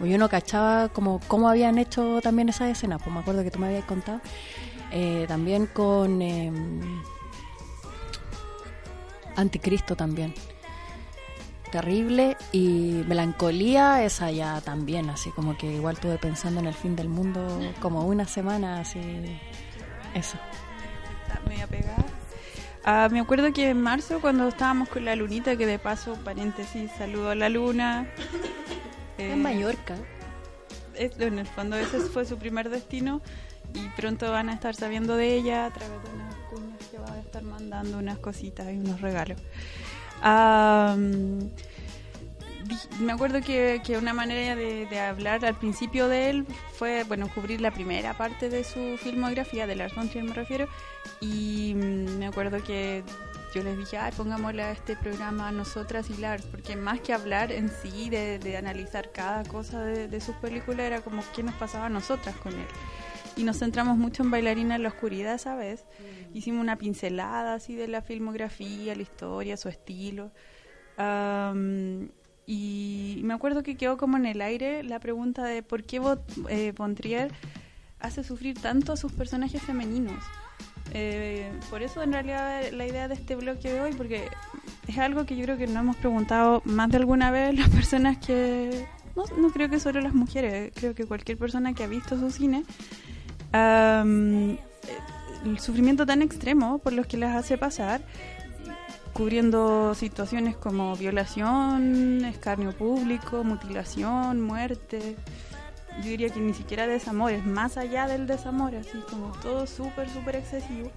Yo no cachaba como cómo habían hecho también esas escenas, pues me acuerdo que tú me habías contado. Eh, también con eh, Anticristo también. Terrible y melancolía esa ya también, así como que igual estuve pensando en el fin del mundo como una semana, así. Eso. Ah, me acuerdo que en marzo, cuando estábamos con la lunita, que de paso, paréntesis, saludo a la luna. Eh, En Mallorca. es- en el fondo ese fue su primer destino y pronto van a estar sabiendo de ella a través de unas cuñas que va a estar mandando unas cositas y unos regalos. Ah, di- me acuerdo que, que una manera de, de hablar al principio de él fue, bueno, cubrir la primera parte de su filmografía, de Lars von Trier me refiero, y mm, me acuerdo que yo les dije, ay, pongámosle a este programa a nosotras y Lars, porque más que hablar en sí, de, de analizar cada cosa de, de sus películas, era como qué nos pasaba a nosotras con él. Y nos centramos mucho en Bailarina en la Oscuridad, ¿sabes? Hicimos una pincelada así de la filmografía, la historia, su estilo. Am, y me acuerdo que quedó como en el aire la pregunta de por qué eh, hace sufrir tanto a sus personajes femeninos. Eh, por eso en realidad la idea de este bloque de hoy, porque es algo que yo creo que nos hemos preguntado más de alguna vez las personas que... No, no creo que solo las mujeres, creo que cualquier persona que ha visto su cine. am, el sufrimiento tan extremo por los que las hace pasar, cubriendo situaciones como violación, escarnio público, mutilación, muerte. Yo diría que ni siquiera desamor, es más allá del desamor, así como todo súper, súper excesivo.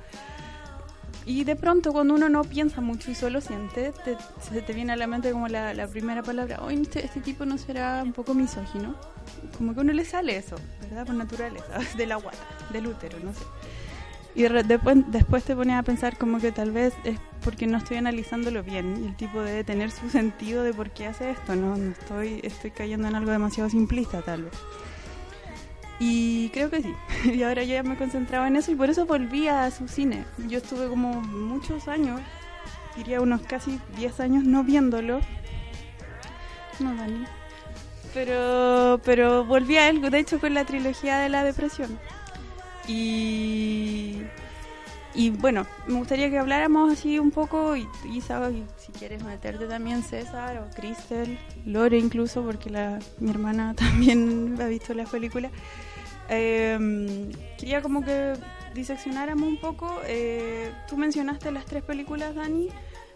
Y de pronto cuando uno no piensa mucho y solo siente, te- se te viene a la mente como la, la primera palabra, oye, este, este tipo no será un poco misógino. Como que uno le sale eso, ¿verdad? Por naturaleza, de la guata, del útero, no sé. Y de- después, después te pones a pensar como que tal vez es porque no estoy analizándolo bien y el tipo debe tener su sentido de por qué hace esto, ¿no? no estoy, estoy cayendo en algo demasiado simplista tal vez. Y creo que sí. Y ahora yo ya me concentraba en eso y por eso volví a su cine. Yo estuve como muchos años, diría unos casi 10 años no viéndolo. No, Dani. Pero, pero volví a él, de hecho, con la trilogía de la depresión. Y, y bueno, me gustaría que habláramos así un poco, y Isa, y si quieres meterte también César o Cristel, Lore incluso, porque la, mi hermana también ha visto las películas. Eh, quería como que diseccionáramos un poco. eh, tú mencionaste las tres películas, Dani,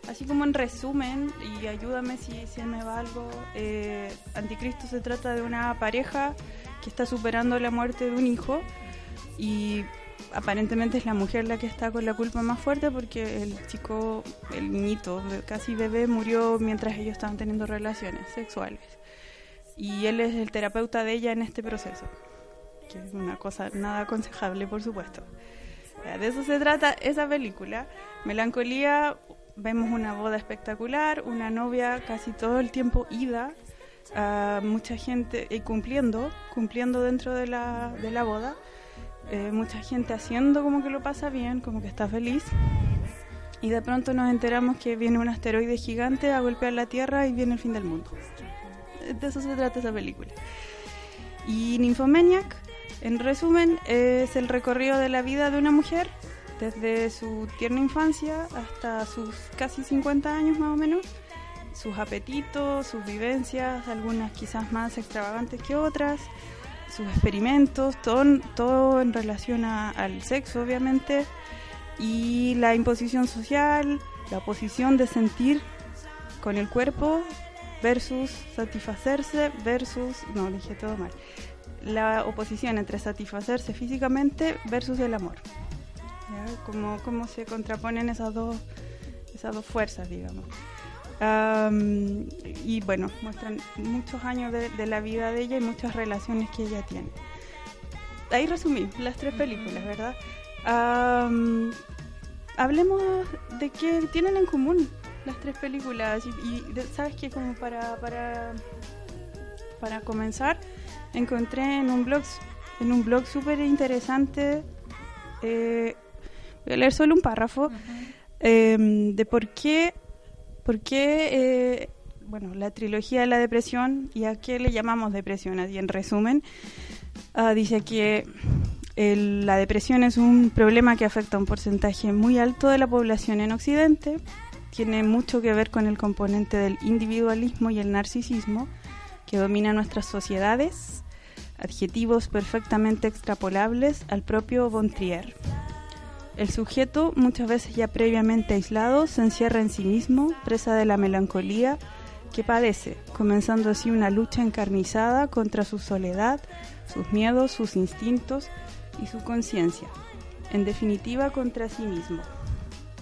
así como en resumen, y ayúdame si, si me va algo. eh, Anticristo se trata de una pareja que está superando la muerte de un hijo y aparentemente es la mujer la que está con la culpa más fuerte porque el chico, el niñito, casi bebé, murió mientras ellos estaban teniendo relaciones sexuales. Y él es el terapeuta de ella en este proceso, que es una cosa nada aconsejable, por supuesto. De eso se trata esa película. Melancolía, vemos una boda espectacular, una novia casi todo el tiempo ida, a mucha gente y cumpliendo, cumpliendo dentro de la, de la boda, eh, mucha gente haciendo como que lo pasa bien, como que está feliz. Y de pronto nos enteramos que viene un asteroide gigante a golpear la Tierra y viene el fin del mundo. De eso se trata esa película. Y Nymphomaniac, en resumen, es el recorrido de la vida de una mujer desde su tierna infancia hasta sus casi 50 años más o menos, sus apetitos, sus vivencias, algunas quizás más extravagantes que otras, sus experimentos, todo, todo en relación a- al sexo obviamente, y la imposición social, la oposición de sentir con el cuerpo versus satisfacerse versus, no, dije todo mal, la oposición entre satisfacerse físicamente versus el amor. ¿ya? Cómo, cómo se contraponen esas dos, esas dos fuerzas, digamos. Am, y bueno, muestran muchos años de, de la vida de ella y muchas relaciones que ella tiene. Ahí resumí las tres películas, ¿verdad? Am, hablemos de qué tienen en común las tres películas y, y de- sabes que como para, para para comenzar encontré en un blog en un blog súper interesante eh, voy a leer solo un párrafo eh, de por qué por qué eh, bueno la trilogía de la depresión y a qué le llamamos depresión así en resumen ah, dice que la depresión es un problema que afecta a un porcentaje muy alto de la población en Occidente. Tiene mucho que ver con el componente del individualismo y el narcisismo que domina nuestras sociedades, adjetivos perfectamente extrapolables al propio Bontrier. El sujeto, muchas veces ya previamente aislado, se encierra en sí mismo, presa de la melancolía que padece, comenzando así una lucha encarnizada contra su soledad, sus miedos, sus instintos y su conciencia, en definitiva contra sí mismo.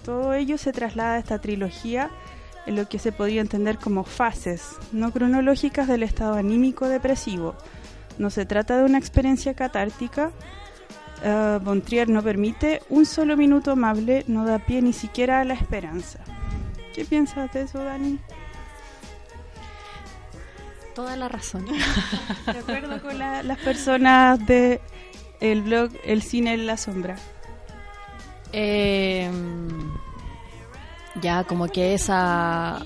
Todo ello se traslada a esta trilogía en lo que se podría entender como fases no cronológicas del estado anímico depresivo. No se trata de una experiencia catártica. Bontrier no permite un solo minuto amable, no da pie ni siquiera a la esperanza. ¿Qué piensas de eso, Dani? Toda la razón. De acuerdo con la- las personas de el blog El Cine en la Sombra. Eh, ya, como que esa...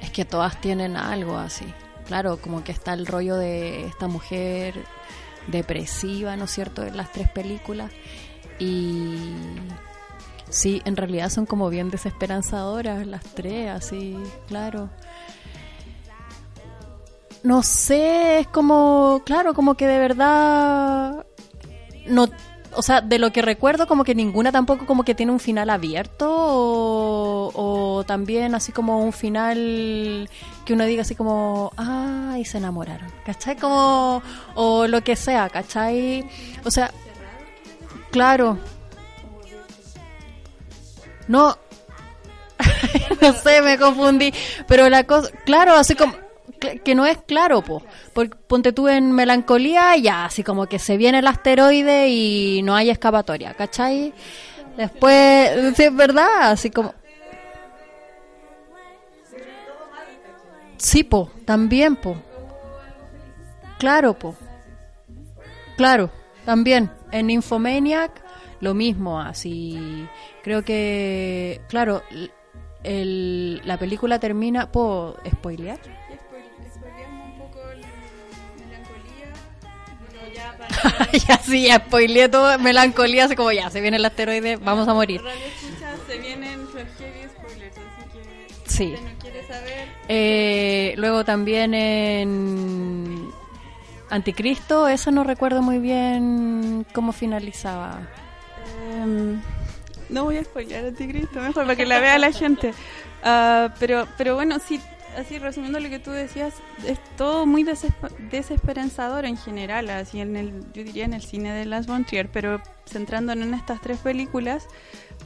Es que todas tienen algo así. Claro, como que está el rollo de esta mujer depresiva, ¿no es cierto?, en las tres películas. Y sí, en realidad son como bien desesperanzadoras las tres, así, claro. No sé, es como, claro, como que de verdad no o sea, de lo que recuerdo, como que ninguna tampoco como que tiene un final abierto o, o también así como un final que uno diga así como, ay, se enamoraron, ¿cachai? Como, o lo que sea, ¿cachai? O sea, claro. No, no sé, me confundí, pero la cosa, claro, así como que no es claro, po. Porque ponte tú en melancolía, ya, así como que se viene el asteroide y no hay escapatoria, ¿cachai? Después, sí, es verdad, así como... Sí, po, también, po. Claro, po. Claro, también. En Infomaniac, lo mismo, así. Creo que, claro, el, la película termina. ¿Puedo spoilear? ya sí, ya spoileé todo. Melancolía, así como ya, se viene el asteroide, vamos a morir. se vienen spoilers, así que Sí. si no quiere saber, Eh, luego también en Anticristo, eso no recuerdo muy bien cómo finalizaba. Em, no voy a spoiler Anticristo, mejor para que la vea la gente. Ah, pero, pero bueno, sí, así resumiendo lo que tú decías, es todo muy desesp- desesperanzador en general, así en el, yo diría en el cine de Las von Trier, pero centrándonos en estas tres películas,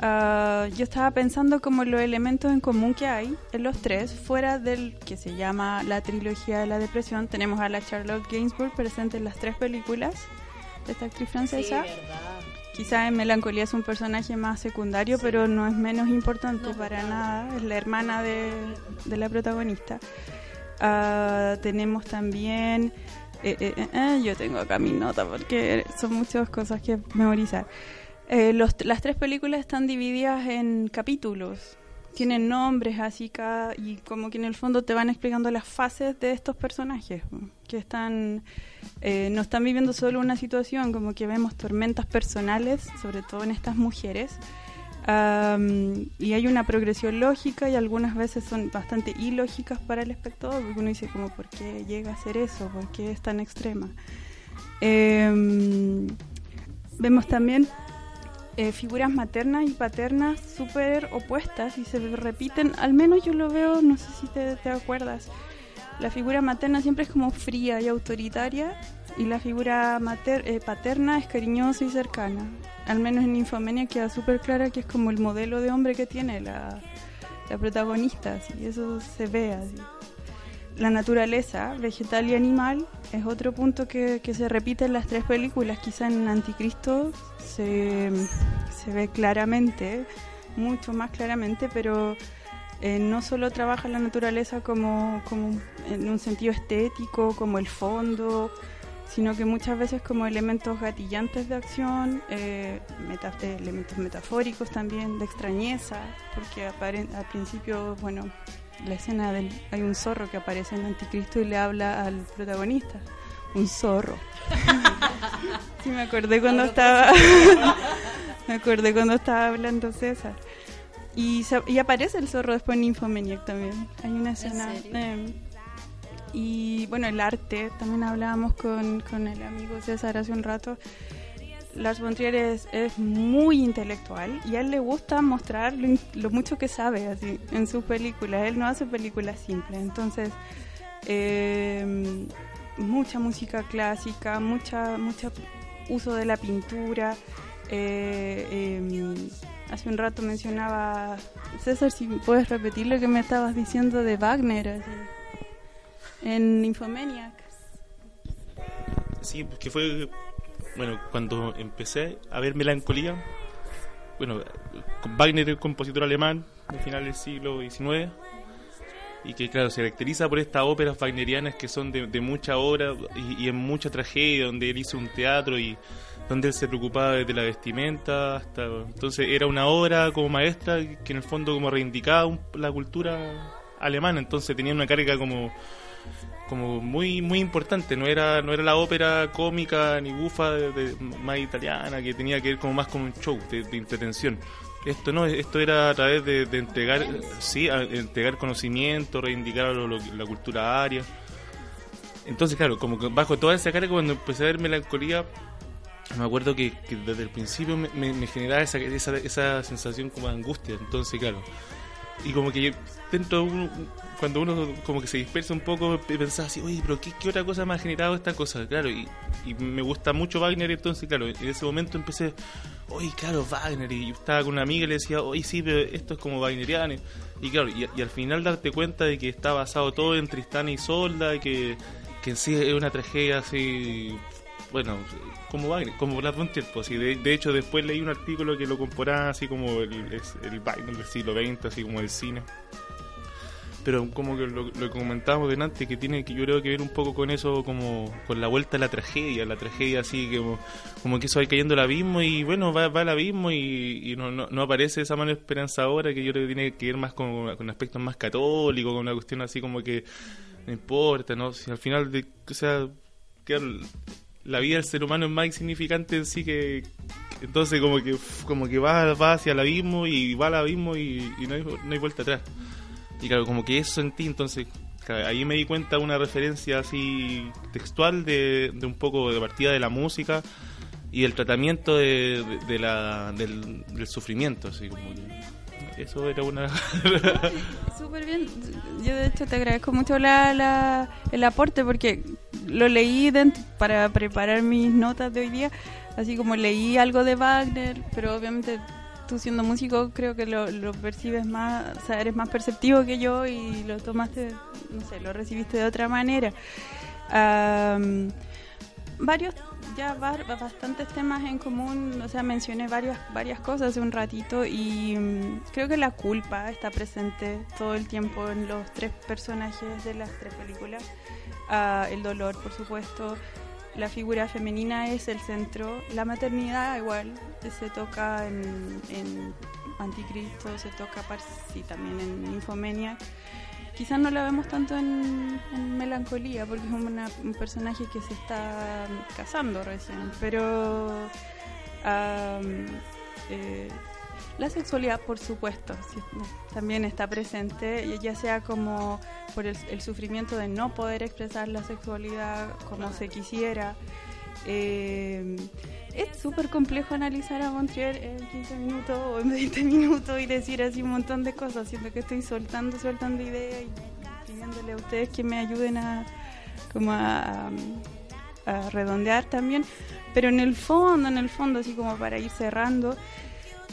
ah, yo estaba pensando como los elementos en común que hay en los tres, fuera del que se llama la trilogía de la depresión, tenemos a la Charlotte Gainsbourg presente en las tres películas de esta actriz francesa. Quizá en Melancolía es un personaje más secundario, pero no es menos importante para nada. Es la hermana de, la protagonista. Ah, tenemos también... eh, eh, eh, eh, yo tengo acá mi nota porque son muchas cosas que memorizar. Los- las tres películas están divididas en capítulos. Tienen nombres así cada, y como que en el fondo te van explicando las fases de estos personajes que están eh, no están viviendo solo una situación como que vemos tormentas personales sobre todo en estas mujeres. Am, y hay una progresión lógica y algunas veces son bastante ilógicas para el espectador porque uno dice como por qué llega a ser eso por qué es tan extrema Em, vemos también eh, figuras maternas y paternas súper opuestas y se repiten, al menos yo lo veo, no sé si te, te acuerdas, la figura materna siempre es como fría y autoritaria y la figura mater- eh, paterna es cariñosa y cercana. Al menos en Infomenia queda súper clara que es como el modelo de hombre que tiene la, la protagonista, así, eso se ve así. La naturaleza, vegetal y animal, es otro punto que, que se repite en las tres películas. Quizá en Anticristo se, se ve claramente, mucho más claramente, pero eh, no solo trabaja la naturaleza como, como en un sentido estético, como el fondo, sino que muchas veces como elementos gatillantes de acción, eh, elementos metafóricos también, de extrañeza, porque al principio, bueno, la escena del hay un zorro que aparece en Anticristo y le habla al protagonista, un zorro. sí, me acordé cuando estaba me acordé cuando estaba hablando César. Y, y aparece el zorro después en Infomaniac también. Hay una escena. eh, y bueno, el arte, también hablábamos con, con el amigo César hace un rato. Lars von Trier es, muy intelectual y a él le gusta mostrar lo, lo mucho que sabe así, en sus películas. Él no hace películas simples, entonces eh, mucha música clásica, mucha mucho uso de la pintura. eh, eh, hace un rato mencionaba, César, si puedes repetir lo que me estabas diciendo de Wagner así, en Infomaniac. Sí, porque fue, bueno, cuando empecé a ver melancolía, bueno, Wagner, el compositor alemán de final del siglo XIX, y que, claro, se caracteriza por estas óperas wagnerianas que son de, de mucha obra y, y en mucha tragedia, donde él hizo un teatro y donde él se preocupaba desde la vestimenta hasta... Entonces era una obra como maestra que en el fondo como reivindicaba un- la cultura alemana, entonces tenía una carga como como muy muy importante. No era no era la ópera cómica ni bufa más italiana que tenía que ver como más como un show de, de entretención. Esto no esto era a través de, entregar sí entregar conocimiento reivindicar la cultura aria. Entonces claro como que bajo toda esa carga cuando empecé a ver melancolía me acuerdo que, desde el principio me, generaba esa, esa, esa sensación como de angustia. Entonces claro y como que dentro de uno, cuando uno como que se dispersa un poco, pe- pensaba así, oye, pero ¿qué, otra cosa me ha generado esta cosa? Claro, y, me gusta mucho Wagner, entonces, claro, en ese momento empecé, oye, claro, Wagner, y estaba con una amiga y le decía, oye, sí, pero esto es como Wagneriano. Y claro, y, al final darte cuenta de que está basado todo en Tristán y Solda, y que, que en sí es una tragedia así, bueno, como Wagner, como Blas von Trier, pues, y de, de hecho después leí un artículo que lo comparaba así como el, es- el Wagner del siglo XX, así como el cine pero como que lo, lo comentábamos delante que tiene que yo creo que ver un poco con eso como con la vuelta a la tragedia la tragedia así como, como que eso va cayendo al abismo y bueno va, va al abismo y, no, no, aparece esa mano esperanzadora que yo creo que tiene que ver más con, con aspectos más católicos con una cuestión así como que no importa no si al final de, o sea que la vida del ser humano es más insignificante en sí que que- entonces como que como que va, va hacia el abismo y va al abismo y, y no, hay, no hay vuelta atrás y claro, como que eso sentí, entonces claro, ahí me di cuenta una referencia así textual de, de un poco de partida de la música y el tratamiento de, de- la, del, sufrimiento, así como que eso era una... Súper bien. Yo de hecho te agradezco mucho la, la- el aporte porque lo leí dent- para preparar mis notas de hoy día, así como leí algo de Wagner, pero obviamente tú siendo músico creo que lo, lo percibes más, o sea, eres más perceptivo que yo y lo tomaste, no sé, lo recibiste de otra manera. Am, varios ya bastantes temas en común, o sea, mencioné varias, varias cosas hace un ratito y mm, creo que la culpa está presente todo el tiempo en los tres personajes de las tres películas. Ah, el dolor, por supuesto, la figura femenina es el centro, la maternidad igual se toca en, Anticristo, se toca par- sí, también en Infomania. Quizás no la vemos tanto en, Melancolía, porque es una- un personaje que se está casando recién, pero eh, la sexualidad, por supuesto, también está presente, y ya sea como por el, sufrimiento de no poder expresar la sexualidad como se quisiera. Eh, es súper complejo analizar a Montrier en 15 minutos o en 20 minutos y decir así un montón de cosas. Siento que estoy soltando, soltando ideas y pidiéndole a ustedes que me ayuden a, como a, a redondear también. Pero en el fondo, en el fondo, así como para ir cerrando,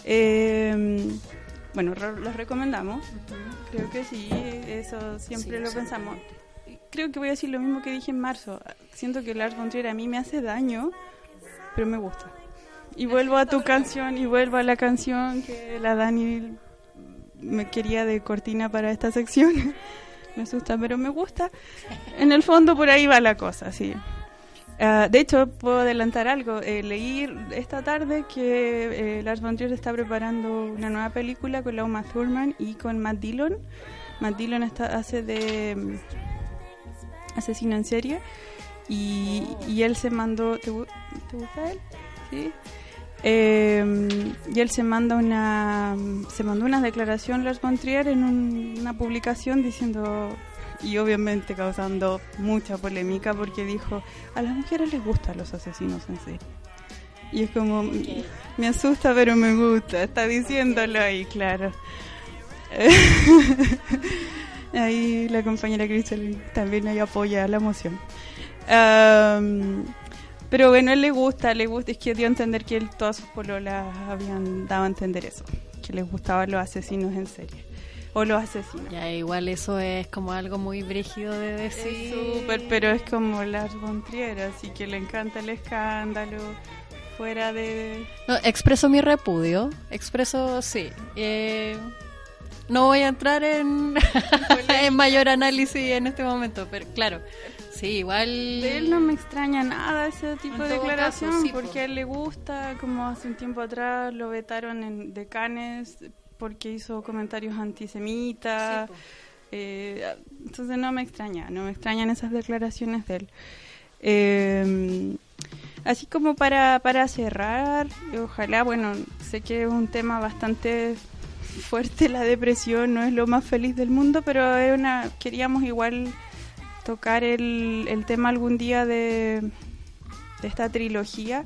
eh, bueno, re- los recomendamos. Creo que sí, eso siempre Sí, lo pensamos. Creo que voy a decir lo mismo que dije en marzo. Siento que Lars von Trier a mí me hace daño, pero me gusta. Y vuelvo a tu canción y vuelvo a la canción que la Dani me quería de cortina para esta sección. me asusta, pero me gusta. En el fondo por ahí va la cosa, sí. Ah, de hecho, puedo adelantar algo. Eh, leí esta tarde que eh, Lars von Trier está preparando una nueva película con la Uma Thurman y con Matt Dillon. Matt Dillon está, hace de mm, asesino en serie y, él se mandó... ¿Te, gu- te gusta él? Sí. Eh, y él se manda una se mandó una declaración Lars von Trier en un- una publicación diciendo y obviamente causando mucha polémica porque dijo a las mujeres les gustan los asesinos en serie y es como me asusta pero me gusta está diciéndolo ahí claro. Ahí la compañera Crystal también ahí apoya la moción. Pero bueno, él le gusta, le gusta, es que dio a entender que él, todas sus pololas habían dado a entender eso, que les gustaban los asesinos en serie, o los asesinos. Ya, igual eso es como algo muy brígido de decir. Súper, pero es como Lars von Trier, así que le encanta el escándalo, fuera de... No, expreso mi repudio. Expreso, sí. Eh, no voy a entrar en, en mayor análisis en este momento, pero claro, sí, igual. De él no me extraña nada ese tipo En de declaración, caso, sí, porque po. a él le gusta, como hace un tiempo atrás lo vetaron en, de Cannes porque hizo comentarios antisemitas. eh, entonces no me extraña, no me extrañan esas declaraciones de él. Eh, así como para, para cerrar, ojalá, bueno, sé que es un tema bastante fuerte la depresión, no es lo más feliz del mundo, pero es una, queríamos igual tocar el, el tema algún día de, de esta trilogía.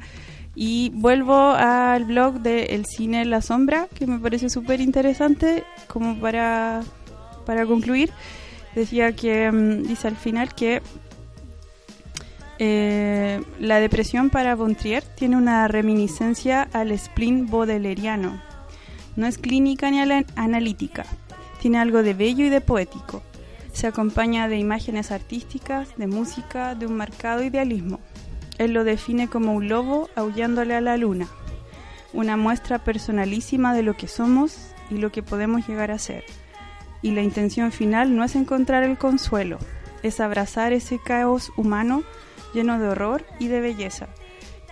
Y vuelvo al blog de El Cine en la Sombra, que me parece súper interesante, como para, para concluir. Decía que, mm, dice al final que eh, la depresión para Von Trier tiene una reminiscencia al spleen bodeleriano. No es clínica ni analítica. Tiene algo de bello y de poético. Se acompaña de imágenes artísticas, de música, de un marcado idealismo. Él lo define como un lobo aullándole a la luna, una muestra personalísima de lo que somos y lo que podemos llegar a ser. Y la intención final no es encontrar el consuelo, es abrazar ese caos humano lleno de horror y de belleza.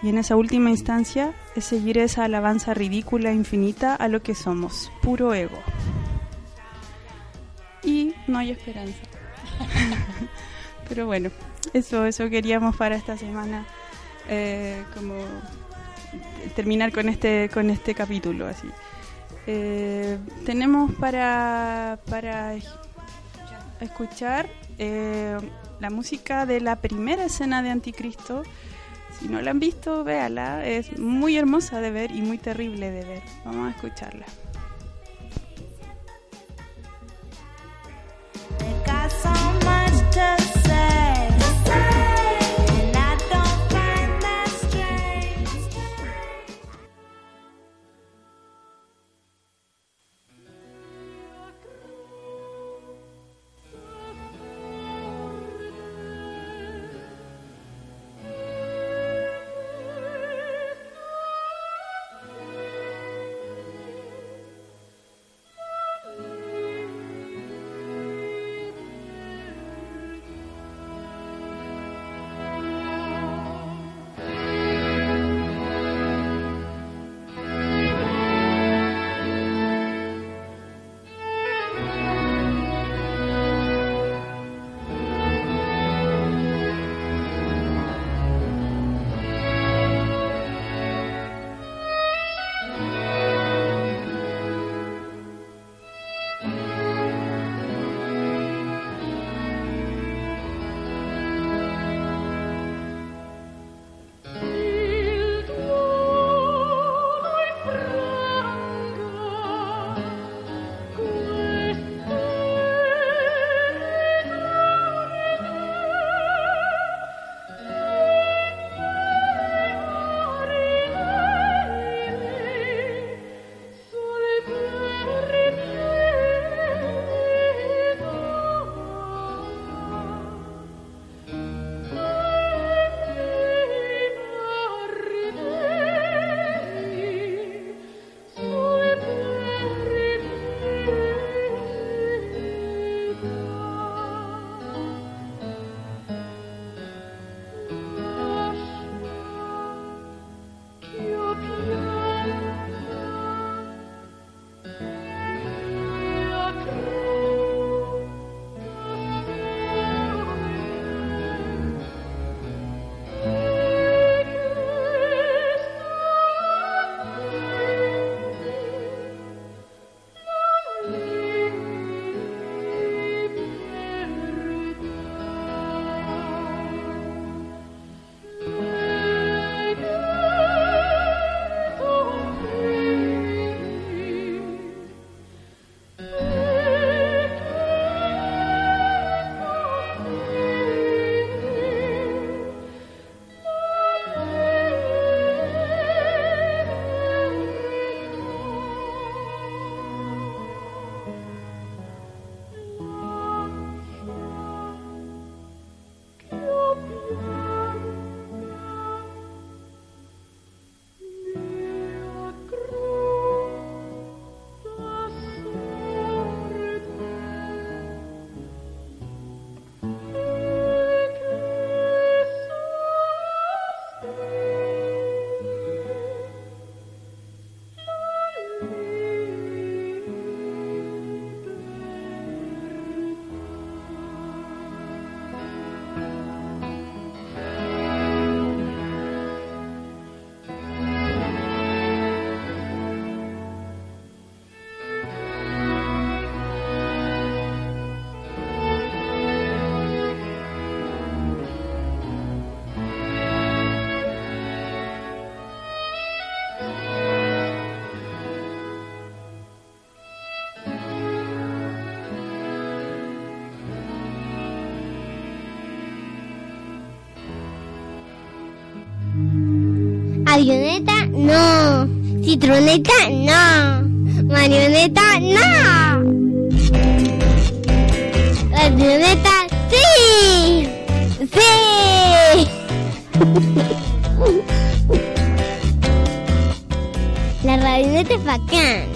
Y en esa última instancia es seguir esa alabanza ridícula e infinita a lo que somos, puro ego. Y no hay esperanza. Pero bueno, eso, eso queríamos para esta semana, eh, como terminar con este, con este capítulo así. Eh, tenemos para, para escuchar eh, la música de la primera escena de Anticristo. Si no la han visto, véala. Es muy hermosa de ver y muy terrible de ver. Vamos a escucharla. Avioneta, no. Citroneta, no. Marioneta, no. Avioneta, sí. Sí. La radioneta es bacán.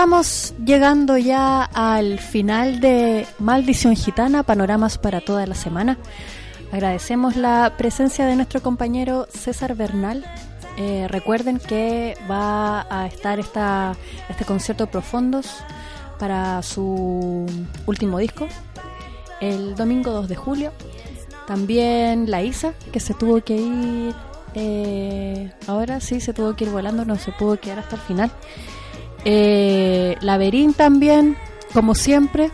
Estamos llegando ya al final de Maldición Gitana, panoramas para toda la semana. Agradecemos la presencia de nuestro compañero César Bernal. Eh, recuerden que va a estar esta, este concierto Profundos para su último disco el domingo 2 de julio. También la Isa, que se tuvo que ir eh, ahora, sí, se tuvo que ir volando, no se pudo quedar hasta el final. Eh, Laberín también, como siempre.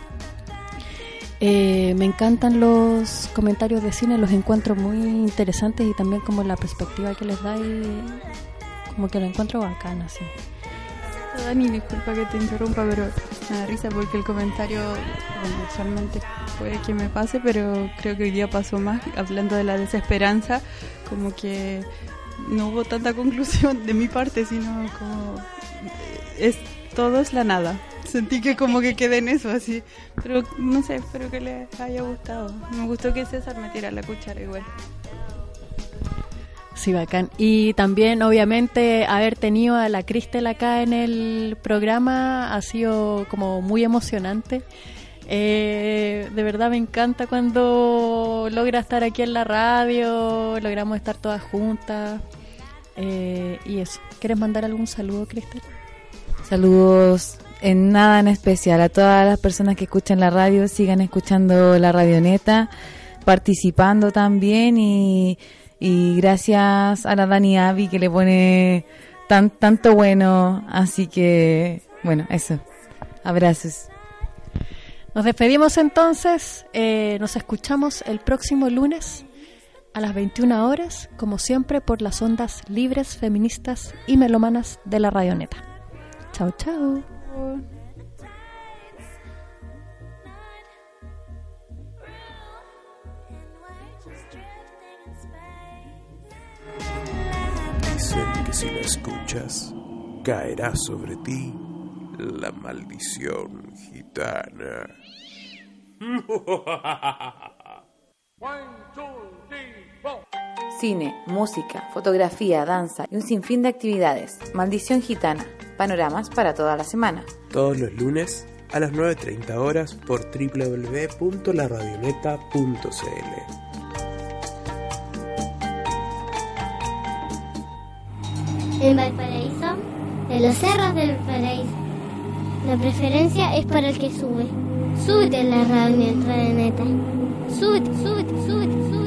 Eh, me encantan los comentarios de cine, los encuentro muy interesantes y también como la perspectiva que les da y como que lo encuentro bacán así. Dani, disculpa que te interrumpa, pero me da risa porque el comentario, bueno, usualmente puede que me pase, pero creo que hoy día pasó más, hablando de la desesperanza, como que no hubo tanta conclusión de mi parte, sino como es todo es la nada. Sentí que como que quedé en eso así, pero no sé, espero que les haya gustado. Me gustó que César me tirara la cuchara igual. Sí, bacán. Y también, obviamente, haber tenido a la Cristel acá en el programa ha sido como muy emocionante. Eh, de verdad me encanta cuando logra estar aquí en la radio, logramos estar todas juntas. Eh, y eso. ¿Quieres mandar algún saludo, Cristel? Saludos en nada en especial a todas las personas que escuchan la radio, sigan escuchando la radioneta, participando también y, y gracias a la Dani Avi que le pone tan, tanto bueno, así que bueno, eso, abrazos. Nos despedimos entonces, eh, nos escuchamos el próximo lunes a las 21 horas, como siempre por las ondas libres, feministas y melomanas de la radioneta. Chao, chao. Dicen que si la escuchas, caerá sobre ti la maldición gitana. Cine, música, fotografía, danza y un sinfín de actividades. Maldición Gitana. Panoramas para toda la semana. Todos los lunes a las 9.30 horas por www.laradioneta.cl. En Valparaíso, de los cerros del Valparaíso. La preferencia es para el que sube. Súbete en la radio neta. Súbete, súbete, súbete, súbete.